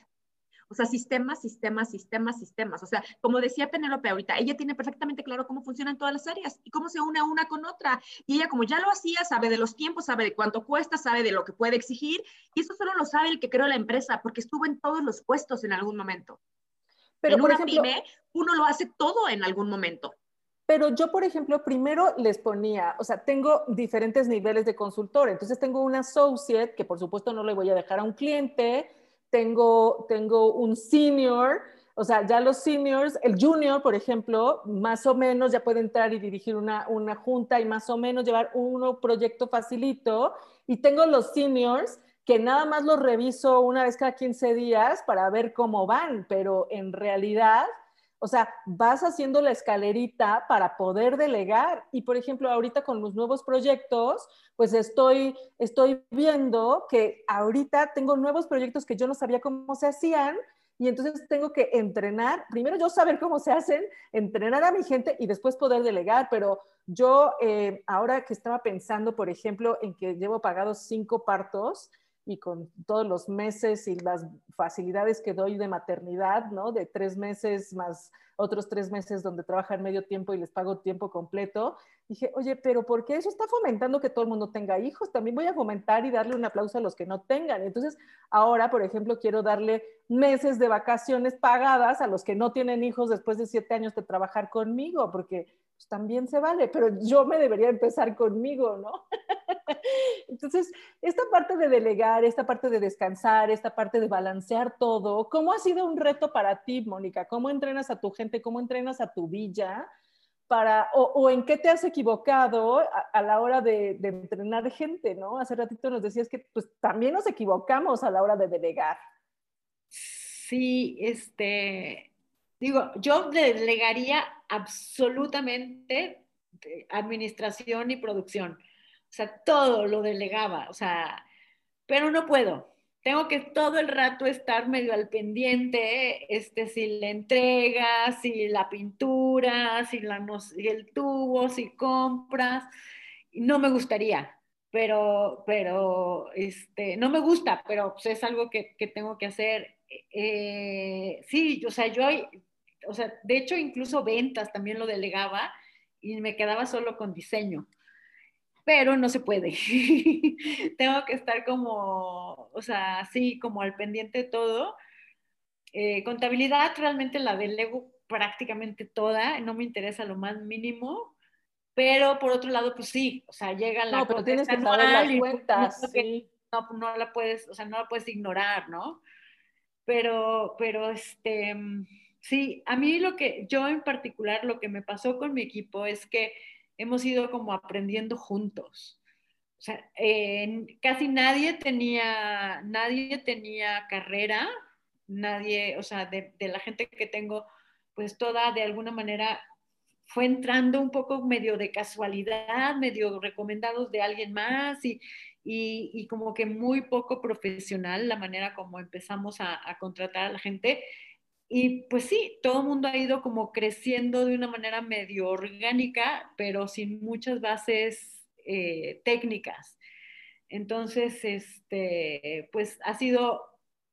O sea, sistemas, sistemas, sistemas, sistemas. O sea, como decía Penélope ahorita, ella tiene perfectamente claro cómo funcionan todas las áreas y cómo se une una con otra. Y ella, como ya lo hacía, sabe de los tiempos, sabe de cuánto cuesta, sabe de lo que puede exigir. Y eso solo lo sabe el que creó la empresa, porque estuvo en todos los puestos en algún momento. Pero, en por una ejemplo, pyme, uno lo hace todo en algún momento. Pero yo, por ejemplo, primero les ponía, o sea, tengo diferentes niveles de consultor. Entonces tengo un associate, que por supuesto no le voy a dejar a un cliente, tengo, tengo un senior, o sea, ya los seniors, el junior, por ejemplo, más o menos ya puede entrar y dirigir una, una junta y más o menos llevar un proyecto facilito. Y tengo los seniors que nada más los reviso una vez cada 15 días para ver cómo van, pero en realidad, o sea, vas haciendo la escalerita para poder delegar. Y por ejemplo, ahorita con los nuevos proyectos, pues estoy, estoy viendo que ahorita tengo nuevos proyectos que yo no sabía cómo se hacían y entonces tengo que entrenar, primero yo saber cómo se hacen, entrenar a mi gente y después poder delegar, pero yo eh, ahora que estaba pensando, por ejemplo, en que llevo pagados cinco partos y con todos los meses y las facilidades que doy de maternidad, ¿no? De tres meses más otros tres meses donde trabajan medio tiempo y les pago tiempo completo. Dije, oye, pero ¿por qué eso está fomentando que todo el mundo tenga hijos? También voy a fomentar y darle un aplauso a los que no tengan. Entonces, ahora, por ejemplo, quiero darle meses de vacaciones pagadas a los que no tienen hijos después de siete años de trabajar conmigo, porque pues, también se vale, pero yo me debería empezar conmigo, ¿no? Entonces, esta parte de delegar, esta parte de descansar, esta parte de balancear todo, ¿cómo ha sido un reto para ti, Mónica? ¿Cómo entrenas a tu gente? ¿Cómo entrenas a tu villa? Para, o, en qué te has equivocado a, la hora de, de, entrenar gente, ¿no? Hace ratito nos decías que pues también nos equivocamos a la hora de delegar. Sí, este, digo, yo delegaría absolutamente administración y producción o sea, todo lo delegaba, o sea, pero no puedo. Tengo que todo el rato estar medio al pendiente, este, si la entrega, si la pintura, si, la, si el tubo, si compras. No me gustaría, pero, pero, este, no me gusta, pero pues, es algo que, que tengo que hacer. Eh, sí, o sea, yo, o sea, de hecho, incluso ventas también lo delegaba y me quedaba solo con diseño pero no se puede. Tengo que estar como, o sea, así como al pendiente de todo. Eh, contabilidad realmente la delego prácticamente toda, no me interesa lo más mínimo, pero por otro lado, pues sí, o sea, llega la... No, pero tienes que saber las pues, cuentas, no, no la puedes, o sea, no la puedes ignorar, ¿no? Pero, pero este, sí, a mí lo que, yo en particular, lo que me pasó con mi equipo es que hemos ido como aprendiendo juntos. O sea, casi nadie tenía, nadie tenía carrera, nadie, o sea, de, la gente que tengo, pues toda de alguna manera fue entrando un poco medio de casualidad, medio recomendados de alguien más y, y, como que muy poco profesional la manera como empezamos a, a contratar a la gente. Y pues sí, todo el mundo ha ido como creciendo de una manera medio orgánica, pero sin muchas bases eh, técnicas. Entonces, este, pues ha sido,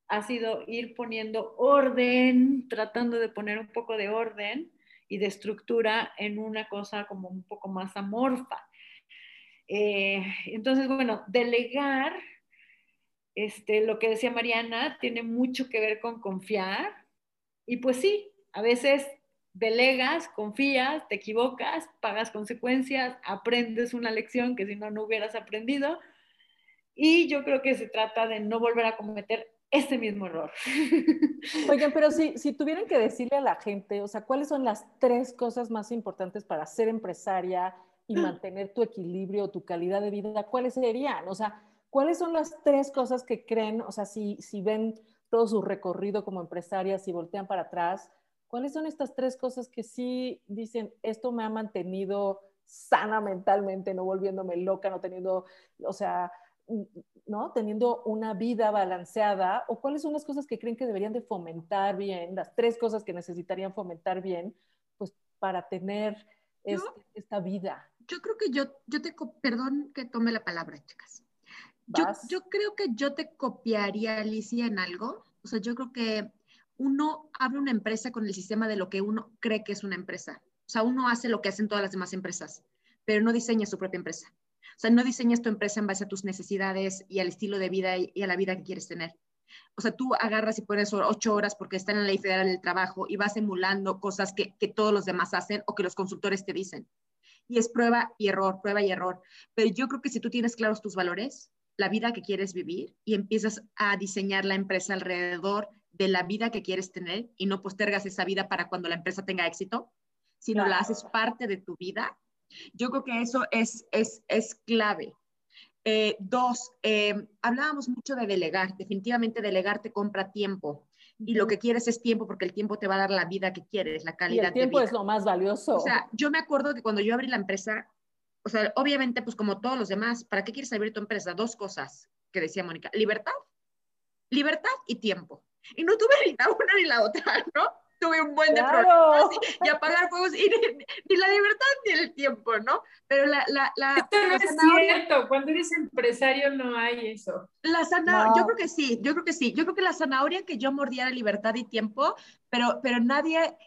ha sido ir poniendo orden, tratando de poner un poco de orden y de estructura en una cosa como un poco más amorfa. Eh, entonces, bueno, delegar, este, lo que decía Mariana, tiene mucho que ver con confiar y pues sí, a veces delegas, confías, te equivocas, pagas consecuencias, aprendes una lección que si no, no hubieras aprendido. Y yo creo que se trata de no volver a cometer ese mismo error. Oigan, pero si, si tuvieran que decirle a la gente, o sea, ¿cuáles son las tres cosas más importantes para ser empresaria y mantener tu equilibrio, tu calidad de vida? ¿Cuáles serían? O sea, ¿cuáles son las tres cosas que creen, o sea, si, si ven todo su recorrido como empresarias y voltean para atrás, ¿cuáles son estas tres cosas que sí dicen, esto me ha mantenido sana mentalmente, no volviéndome loca, no teniendo, o sea, ¿no? Teniendo una vida balanceada, o cuáles son las cosas que creen que deberían de fomentar bien, las tres cosas que necesitarían fomentar bien, pues para tener este, esta vida. Yo creo que yo, yo te, perdón que tome la palabra, chicas. Yo, yo, creo que yo te copiaría, Alicia, en algo. O sea, yo creo que uno abre una empresa con el sistema de lo que uno cree que es una empresa. O sea, uno hace lo que hacen todas las demás empresas, pero no diseña su propia empresa. O sea, no diseñas tu empresa en base a tus necesidades y al estilo de vida y a la vida que quieres tener. O sea, tú agarras y pones ocho horas porque está en la ley federal del trabajo y vas emulando cosas que, que todos los demás hacen o que los consultores te dicen. Y es prueba y error, prueba y error. Pero yo creo que si tú tienes claros tus valores, la vida que quieres vivir y empiezas a diseñar la empresa alrededor de la vida que quieres tener y no postergas esa vida para cuando la empresa tenga éxito, sino la haces parte de tu vida, yo creo que eso es, es, es clave. Eh, dos, eh, hablábamos mucho de delegar. Definitivamente delegar te compra tiempo. Y lo que quieres es tiempo porque el tiempo te va a dar la vida que quieres, la calidad. Y el tiempo es lo más valioso. O sea, yo me acuerdo que cuando yo abrí la empresa, o sea, obviamente, pues como todos los demás, ¿para qué quieres abrir tu empresa? Dos cosas que decía Mónica. Libertad, libertad y tiempo. Y no tuve ni la una ni la otra, ¿no? tuve un buen de problemas y, apagar fuegos y ni, la libertad ni el tiempo, ¿no? Pero la... la, la Esto no es cierto, cuando eres empresario no hay eso. La zanahoria, yo creo que sí, yo creo que sí. Yo creo que la zanahoria que yo mordía era libertad y tiempo, pero, pero nadie,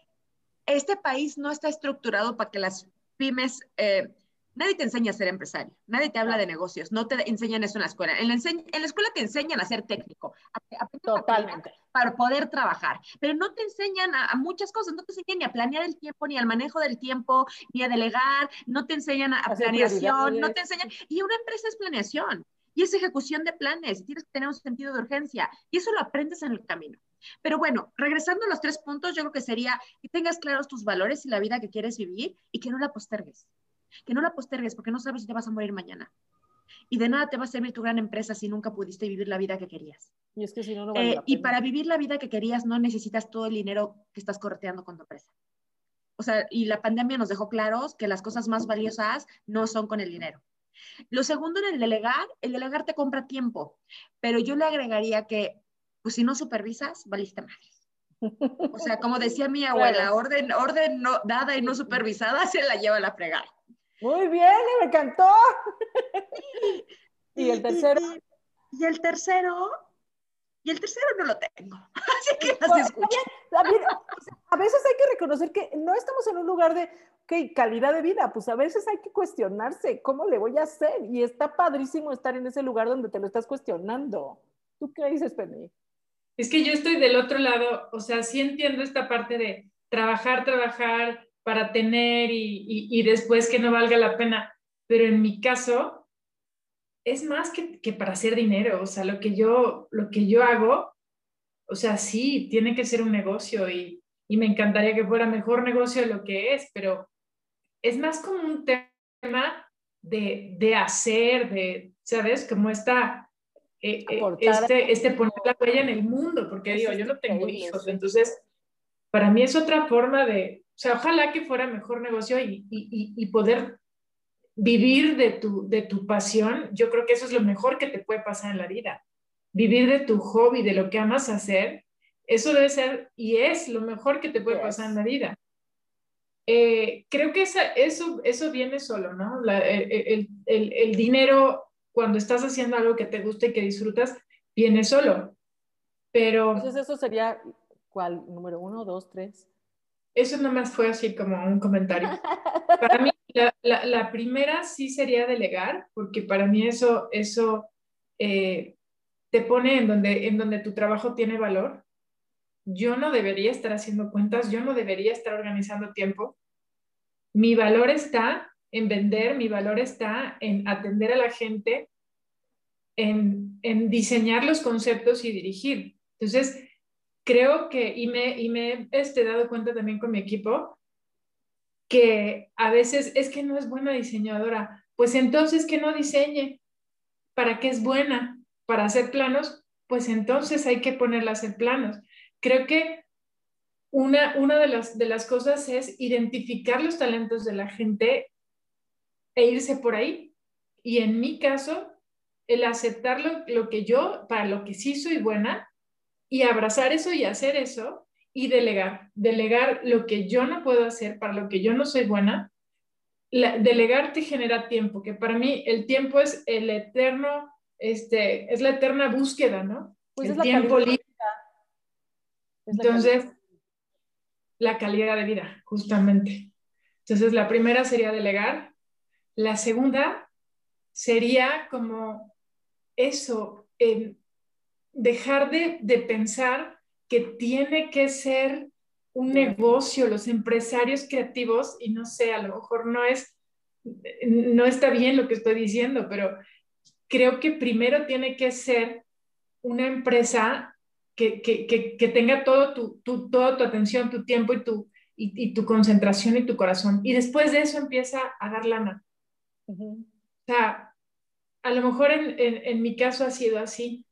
este país no está estructurado para que las pymes... Eh, Nadie te enseña a ser empresario, nadie te habla de negocios, no te enseñan eso en la escuela. En la, en la escuela te enseñan a ser técnico, Totalmente. Para poder trabajar, pero no te enseñan a, muchas cosas, no te enseñan ni a planear el tiempo, ni al manejo del tiempo, ni a delegar, no te enseñan a, planeación, no te enseñan. Y una empresa es planeación y es ejecución de planes, tienes que tener un sentido de urgencia y eso lo aprendes en el camino. Pero bueno, regresando a los tres puntos, yo creo que sería que tengas claros tus valores y la vida que quieres vivir y que no la postergues que no la postergues porque no sabes si te vas a morir mañana. Y de nada te va a servir tu gran empresa si nunca pudiste vivir la vida que querías. Y es que si no, no eh, Y para vivir la vida que querías no necesitas todo el dinero que estás correteando con tu empresa. O sea, y la pandemia nos dejó claros que las cosas más valiosas no son con el dinero. Lo segundo en el delegar, el delegar te compra tiempo, pero yo le agregaría que, pues si no supervisas, valiste madre. O sea, como decía mi abuela, orden, orden no, dada y no supervisada se la lleva a la fregada. Muy bien, me encantó. ¿Y el tercero? Y, el tercero, y el tercero no lo tengo. Así que las escucho. A veces hay que reconocer que no estamos en un lugar de okay, calidad de vida, pues a veces hay que cuestionarse cómo le voy a hacer. Y está padrísimo estar en ese lugar donde te lo estás cuestionando. ¿Tú qué dices, Penny? Es que yo estoy del otro lado, o sea, sí entiendo esta parte de trabajar, trabajar, para tener y, después que no valga la pena. Pero en mi caso, es más que, que, para hacer dinero. O sea, lo que, yo, lo que yo hago, o sea, sí, tiene que ser un negocio y, me encantaría que fuera mejor negocio de lo que es, pero es más como un tema de, de hacer, de, ¿sabes? Como esta... Eh, eh, este, este poner la huella en el mundo, porque digo, yo no tengo hijos, entonces para mí es otra forma de, sea, ojalá que fuera mejor negocio y, y, y poder vivir de tu, de tu pasión. Yo creo que eso es lo mejor que te puede pasar en la vida. Vivir de tu hobby, de lo que amas hacer, eso debe ser y es lo mejor que te puede pasar en la vida. Eh, creo que esa, eso, eso viene solo, ¿no? La, el, el, el, dinero, cuando estás haciendo algo que te gusta y que disfrutas, viene solo. Pero... Entonces eso sería, ¿cuál? ¿Número uno, dos, tres? Eso nomás fue así como un comentario. Para mí, la, primera sí sería delegar, porque para mí eso, eso eh, te pone en donde, en donde tu trabajo tiene valor. Yo no debería estar haciendo cuentas, yo no debería estar organizando tiempo. Mi valor está en vender, mi valor está en atender a la gente, en, en diseñar los conceptos y dirigir. Entonces, creo que, y me, y me he este, dado cuenta también con mi equipo, que a veces es que no es buena diseñadora. Pues entonces que no diseñe. ¿Para qué es buena? Para hacer planos, pues entonces hay que ponerla a hacer planos. Creo que una, una de, las, de las cosas es identificar los talentos de la gente e irse por ahí. Y en mi caso, el aceptar lo, que yo, para lo que sí soy buena, y abrazar eso y hacer eso, y delegar. Delegar lo que yo no puedo hacer, para lo que yo no soy buena. delegar te genera tiempo, que para mí el tiempo es el eterno, este, es la eterna búsqueda, ¿no? Pues el es la tiempo libre. Es la Entonces, la calidad de vida, justamente. Entonces, la primera sería delegar. La segunda sería como eso, eh, dejar de, de pensar que tiene que ser un negocio, los empresarios creativos, y no sé, a lo mejor no es, no está bien lo que estoy diciendo, pero creo que primero tiene que ser una empresa que, que, que, que tenga todo tu, tu, toda tu atención, tu tiempo y tu, y, y, tu concentración y tu corazón. Y después de eso empieza a dar lana. O sea, a lo mejor en, en, en, mi caso ha sido así.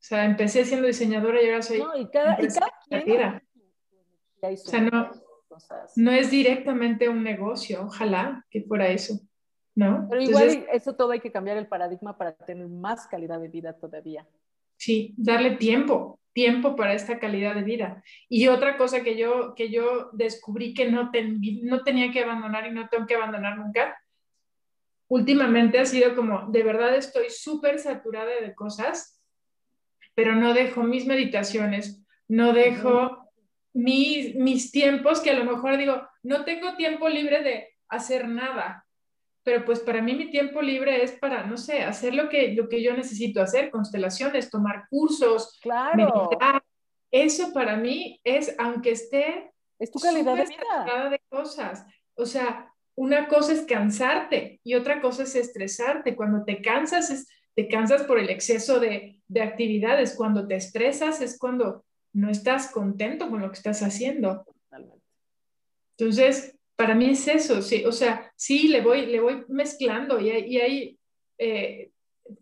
O sea, empecé siendo diseñadora y ahora soy... No, y cada, y cada quien... O sea, no, no es directamente un negocio, ojalá que fuera eso, ¿no? Pero igual Entonces, eso todo hay que cambiar el paradigma para tener más calidad de vida todavía. Sí, darle tiempo, tiempo para esta calidad de vida. Y otra cosa que yo, que yo descubrí que no, ten, no tenía que abandonar y no tengo que abandonar nunca, últimamente ha sido como, de verdad estoy súper saturada de cosas, pero no dejo mis meditaciones, no dejo mis, mis tiempos, que a lo mejor digo, no tengo tiempo libre de hacer nada, pero pues para mí mi tiempo libre es para, no sé, hacer lo que, lo que yo necesito hacer, constelaciones, tomar cursos, claro. meditar. Eso para mí es, aunque esté... Es tu calidad de vida. de cosas. O sea, una cosa es cansarte y otra cosa es estresarte. Cuando te cansas, es, te cansas por el exceso de, de actividades. Cuando te estresas es cuando no estás contento con lo que estás haciendo. Entonces, para mí es eso, sí, o sea, sí, le voy, le voy mezclando y, y ahí eh,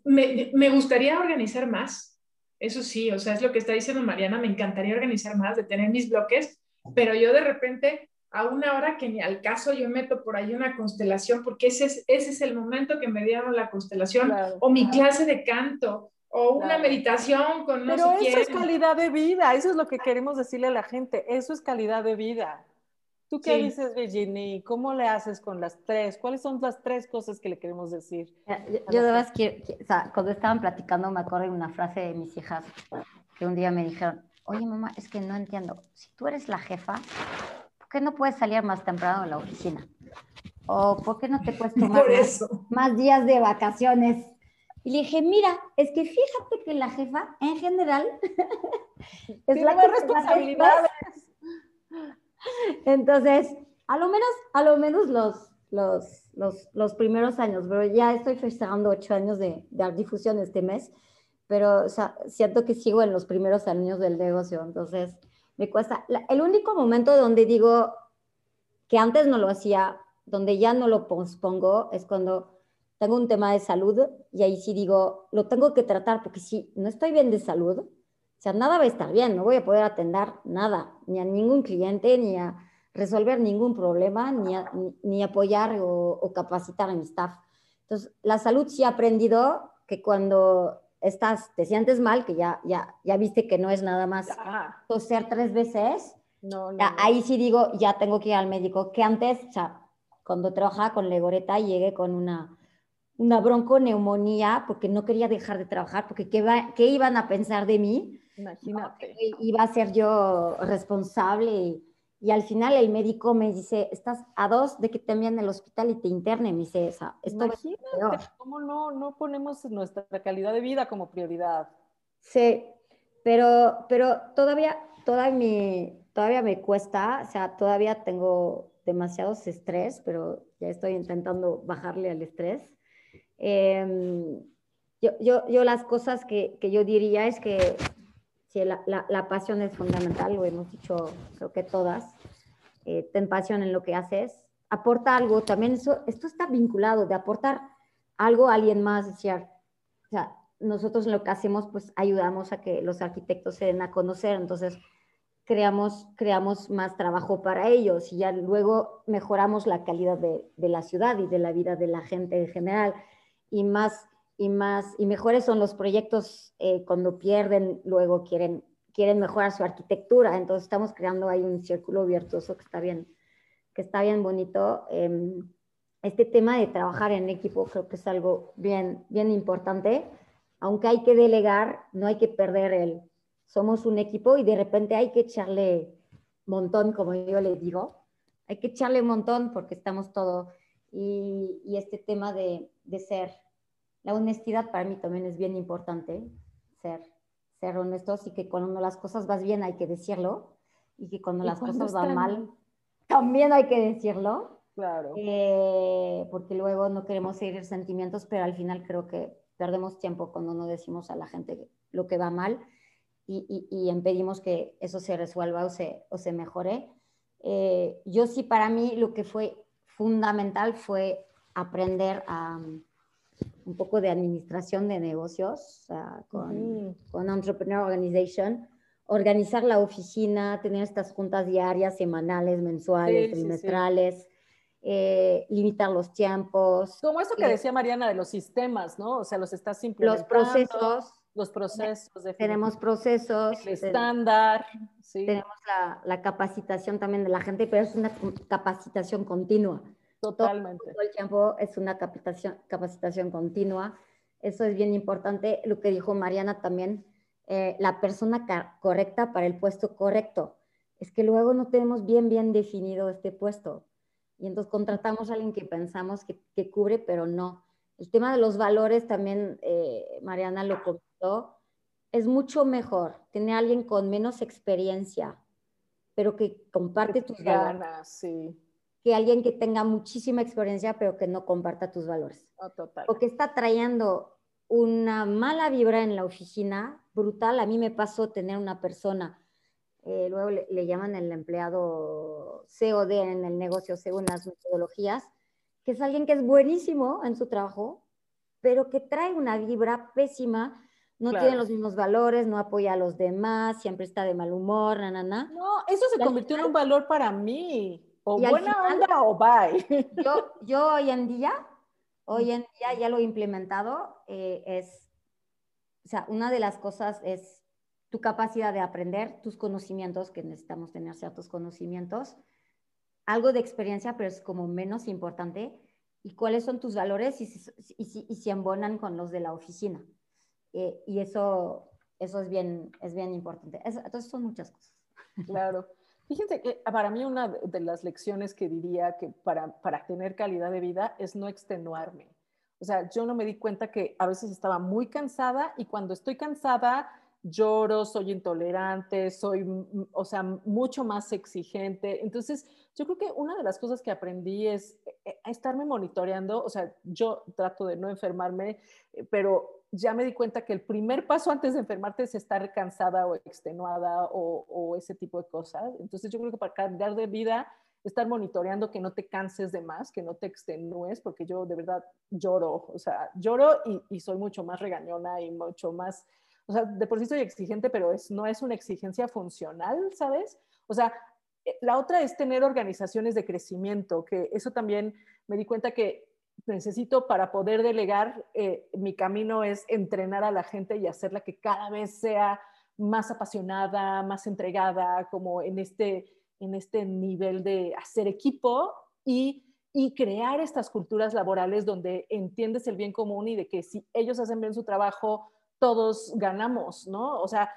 me, me, gustaría organizar más, eso sí, o sea, es lo que está diciendo Mariana, me encantaría organizar más, de tener mis bloques, pero yo de repente a una hora que ni al caso yo meto por ahí una constelación, porque ese es, ese es el momento que me dieron la constelación, claro, o mi claro. clase de canto, o una claro. meditación con no Pero sé eso quién. es calidad de vida, eso es lo que queremos decirle a la gente, eso es calidad de vida. ¿Tú qué sí. dices, Virginie? ¿Cómo le haces con las tres? ¿Cuáles son las tres cosas que le queremos decir? Yo, yo de verdad que, o sea, cuando estaban platicando me acuerdo de una frase de mis hijas que un día me dijeron, oye mamá, es que no entiendo, si tú eres la jefa, ¿por qué no puedes salir más temprano de la oficina? ¿O por qué no te puedes tomar más, días de vacaciones? Y le dije, mira, es que fíjate que la jefa, en general, es Tiene la que responsabilidades. Entonces, a lo menos, a lo menos los, los, los, los primeros años, pero ya estoy festejando ocho años de, de difusión este mes, pero o sea, siento que sigo en los primeros años del negocio, entonces me cuesta. La, el único momento donde digo que antes no lo hacía, donde ya no lo pospongo, es cuando tengo un tema de salud y ahí sí digo, lo tengo que tratar porque si no estoy bien de salud, o sea, nada va a estar bien, no voy a poder atender nada, ni a ningún cliente, ni a resolver ningún problema, ni, a, ni, ni apoyar o, o, capacitar a mi staff. Entonces, la salud sí ha aprendido que cuando estás, te sientes mal, que ya, ya, ya viste que no es nada más toser tres veces, No, no, ya, no. ahí sí digo, ya tengo que ir al médico, que antes, o sea, cuando trabajaba con Legoreta llegué con una, una bronconeumonía porque no quería dejar de trabajar, porque ¿qué, va, qué iban a pensar de mí? Imagínate. Iba a ser yo responsable y, y, al final el médico me dice, estás a dos de que te envíen al hospital y te internen. Me dice, esa, esto Imagínate, ¿cómo no, no ponemos nuestra calidad de vida como prioridad? Sí, pero, pero todavía, todavía, me, todavía me cuesta, o sea, todavía tengo demasiados estrés, pero ya estoy intentando bajarle al estrés. Eh, yo, yo, yo, las cosas que, que, yo diría es que sí, la, la, pasión es fundamental, lo hemos dicho creo que todas. Eh, ten pasión en lo que haces, aporta algo, también eso, esto está vinculado de aportar algo a alguien más, decir, o sea, nosotros lo que hacemos pues ayudamos a que los arquitectos se den a conocer, entonces creamos, creamos más trabajo para ellos y ya luego mejoramos la calidad de, de la ciudad y de la vida de la gente en general y más y más y mejores son los proyectos eh, cuando pierden, luego quieren, quieren mejorar su arquitectura. Entonces estamos creando ahí un círculo virtuoso que está bien, que está bien bonito. Em, este tema de trabajar en equipo creo que es algo bien, bien importante. Aunque hay que delegar, no hay que perder el somos un equipo y de repente hay que echarle montón, como yo le digo. Hay que echarle un montón porque estamos todo. Y, y este tema de, de ser la honestidad para mí también es bien importante, ser, ser honestos y que cuando las cosas van bien hay que decirlo y que cuando las cosas van mal también hay que decirlo. Claro. Eh, porque luego no queremos herir sentimientos, pero al final creo que perdemos tiempo cuando no decimos a la gente lo que va mal y, y, y impedimos que eso se resuelva o se, o se mejore. Eh, yo sí, para mí lo que fue fundamental fue aprender a, un poco de administración de negocios con, con Entrepreneur Organization, organizar la oficina, tener estas juntas diarias, semanales, mensuales, trimestrales. Eh, limitar los tiempos. Como eso que eh, decía Mariana de los sistemas, ¿no? O sea, los estás implementando. Los procesos. Los procesos. Tenemos procesos. El estándar. Sí. Tenemos la, la, capacitación también de la gente, pero es una capacitación continua. Totalmente. Todo, el tiempo es una capacitación, capacitación continua. Eso es bien importante. Lo que dijo Mariana también, eh, la persona correcta para el puesto correcto. Es que luego no tenemos bien, bien definido este puesto. Y entonces contratamos a alguien que pensamos que, que cubre, pero no. El tema de los valores también, eh, Mariana lo comentó, es mucho mejor tener a alguien con menos experiencia, pero que comparte tus ganas, sí que alguien que tenga muchísima experiencia pero que no comparta tus valores. Oh, total. O que está trayendo una mala vibra en la oficina, brutal. A mí me pasó tener una persona, eh, luego le, le, llaman el empleado COD en el negocio según las metodologías, que es alguien que es buenísimo en su trabajo, pero que trae una vibra pésima, no claro. tiene los mismos valores, no apoya a los demás, siempre está de mal humor, na, na, na. No, eso se convirtió en un valor para mí. O buena final, onda o bye. Yo, yo hoy en día, hoy en día ya lo he implementado, eh, es, o sea, una de las cosas es tu capacidad de aprender, tus conocimientos, que necesitamos tener ciertos conocimientos, algo de experiencia, pero es como menos importante, y cuáles son tus valores y si, y si, y si embonan con los de la oficina. Eh, y eso, eso es, bien, es bien importante. Es, entonces son muchas cosas. Claro. Fíjense que para mí una de las lecciones que diría que para, para tener calidad de vida es no extenuarme. O sea, yo no me di cuenta que a veces estaba muy cansada y cuando estoy cansada lloro, soy intolerante, soy, o sea, mucho más exigente. Entonces, yo creo que una de las cosas que aprendí es eh, eh, estarme monitoreando, o sea, yo trato de no enfermarme, eh, pero ya me di cuenta que el primer paso antes de enfermarte es estar cansada o extenuada o, ese tipo de cosas. Entonces yo creo que para cambiar de vida, estar monitoreando que no te canses de más, que no te extenúes, porque yo de verdad lloro, o sea, lloro y, y soy mucho más regañona y mucho más, o sea, de por sí soy exigente, pero es, no es una exigencia funcional, ¿sabes? O sea, eh, la otra es tener organizaciones de crecimiento, que eso también me di cuenta que necesito para poder delegar, eh, mi camino es entrenar a la gente y hacerla que cada vez sea más apasionada, más entregada, como en este, en este nivel de hacer equipo y, y crear estas culturas laborales donde entiendes el bien común y de que si ellos hacen bien su trabajo, todos ganamos, ¿no? O sea,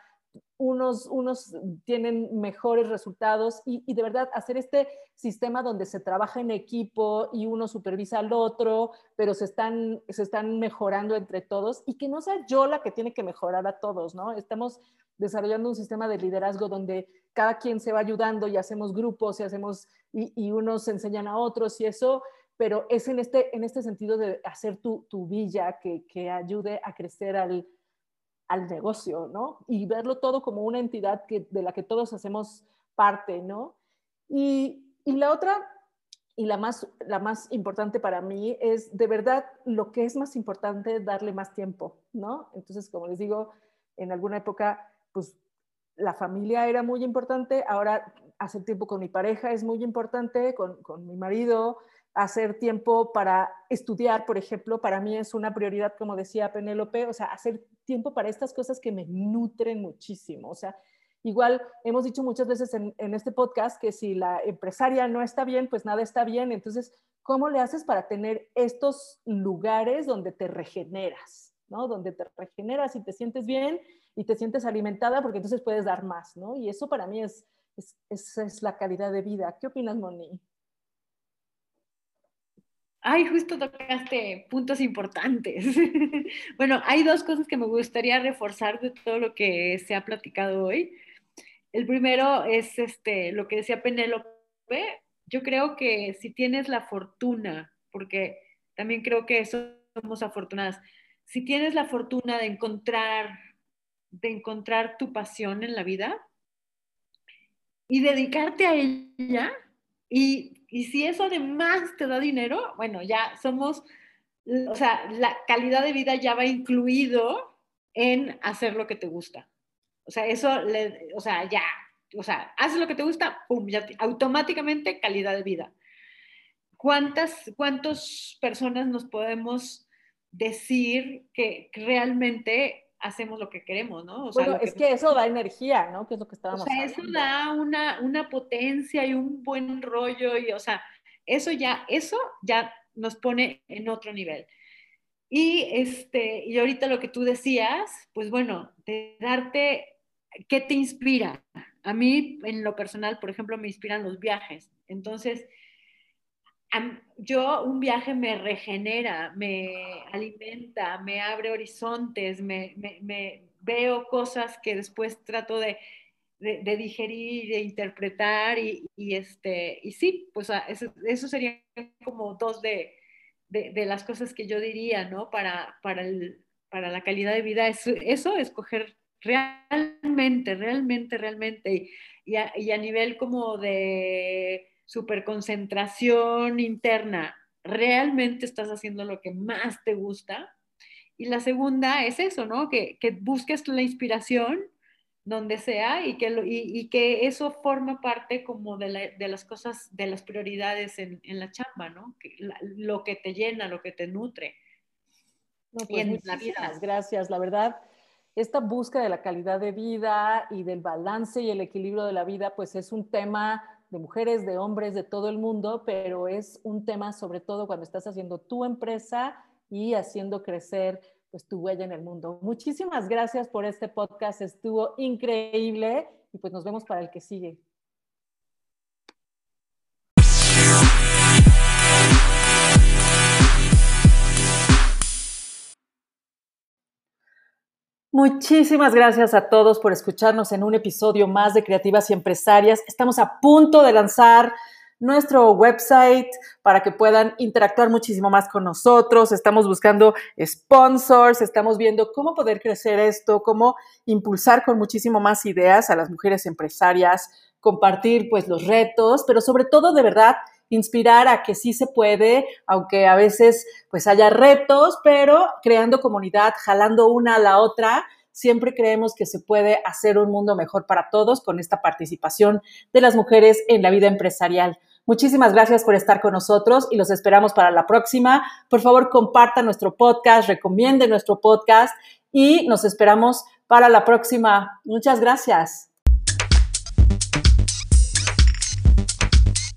unos, unos tienen mejores resultados y, y, de verdad hacer este sistema donde se trabaja en equipo y uno supervisa al otro, pero se están, se están mejorando entre todos y que no sea yo la que tiene que mejorar a todos, ¿no? Estamos desarrollando un sistema de liderazgo donde cada quien se va ayudando y hacemos grupos y hacemos y, y unos enseñan a otros y eso, pero es en este, en este sentido de hacer tu, tu villa que, que ayude a crecer al, al negocio, ¿no? Y verlo todo como una entidad que, de la que todos hacemos parte, ¿no? Y, y la otra, y la más, la más importante para mí, es de verdad lo que es más importante, darle más tiempo, ¿no? Entonces, como les digo, en alguna época, pues la familia era muy importante, ahora hacer tiempo con mi pareja es muy importante, con, con mi marido, hacer tiempo para estudiar, por ejemplo, para mí es una prioridad, como decía Penélope, o sea, hacer tiempo para estas cosas que me nutren muchísimo. O sea, igual hemos dicho muchas veces en, este podcast que si la empresaria no está bien, pues nada está bien. Entonces, ¿cómo le haces para tener estos lugares donde te regeneras, ¿no? Donde te regeneras y te sientes bien y te sientes alimentada porque entonces puedes dar más, ¿no? Y eso para mí es, es, es la calidad de vida. ¿Qué opinas, Moni? Ay, justo tocaste puntos importantes. bueno, hay dos cosas que me gustaría reforzar de todo lo que se ha platicado hoy. El primero es este, lo que decía Penélope. Yo creo que si tienes la fortuna, porque también creo que somos afortunadas, si tienes la fortuna de encontrar, de encontrar tu pasión en la vida y dedicarte a ella, y y si eso además te da dinero, bueno, ya somos, o sea, la calidad de vida ya va incluido en hacer lo que te gusta. O sea, eso, o sea, ya, o sea, haces lo que te gusta, pum, ya automáticamente calidad de vida. ¿Cuántas, cuántas personas nos podemos decir que realmente hacemos lo que queremos, ¿no? O sea, bueno, es que eso da energía, ¿no? Que es lo que estábamos O sea, eso da una, una potencia y un buen rollo y, o sea, eso ya, eso ya nos pone en otro nivel. Y, este, y ahorita lo que tú decías, pues bueno, de darte, ¿qué te inspira? A mí, en lo personal, por ejemplo, me inspiran los viajes. Entonces, yo un viaje me regenera, me alimenta, me abre horizontes, me, veo cosas que después trato de, digerir, de interpretar y, este, y sí, pues eso, serían como dos de, las cosas que yo diría, ¿no? Para, para, para la calidad de vida, eso, eso escoger realmente, realmente, realmente, y a nivel como de concentración interna, ¿realmente estás haciendo lo que más te gusta? Y la segunda es eso, ¿no? Que, que busques la inspiración donde sea y que, y, que eso forma parte como de, de, las cosas, de las prioridades en, en la chamba, ¿no? Que, lo que te llena, lo que te nutre. No, pues en la vida. Gracias, la verdad. Esta búsqueda de la calidad de vida y del balance y el equilibrio de la vida, pues es un tema de mujeres, de hombres, de todo el mundo, pero es un tema sobre todo cuando estás haciendo tu empresa y haciendo crecer pues tu huella en el mundo. Muchísimas gracias por este podcast, estuvo increíble y pues nos vemos para el que sigue. Muchísimas gracias a todos por escucharnos en un episodio más de Creativas y Empresarias. Estamos a punto de lanzar nuestro website para que puedan interactuar muchísimo más con nosotros. Estamos buscando sponsors, estamos viendo cómo poder crecer esto, cómo impulsar con muchísimo más ideas a las mujeres empresarias, compartir pues los retos, pero sobre todo de verdad inspirar a que sí se puede, aunque a veces pues haya retos, pero creando comunidad, jalando una a la otra, siempre creemos que se puede hacer un mundo mejor para todos con esta participación de las mujeres en la vida empresarial. Muchísimas gracias por estar con nosotros y los esperamos para la próxima. Por favor, compartan nuestro podcast, recomienden nuestro podcast y nos esperamos para la próxima. Muchas gracias.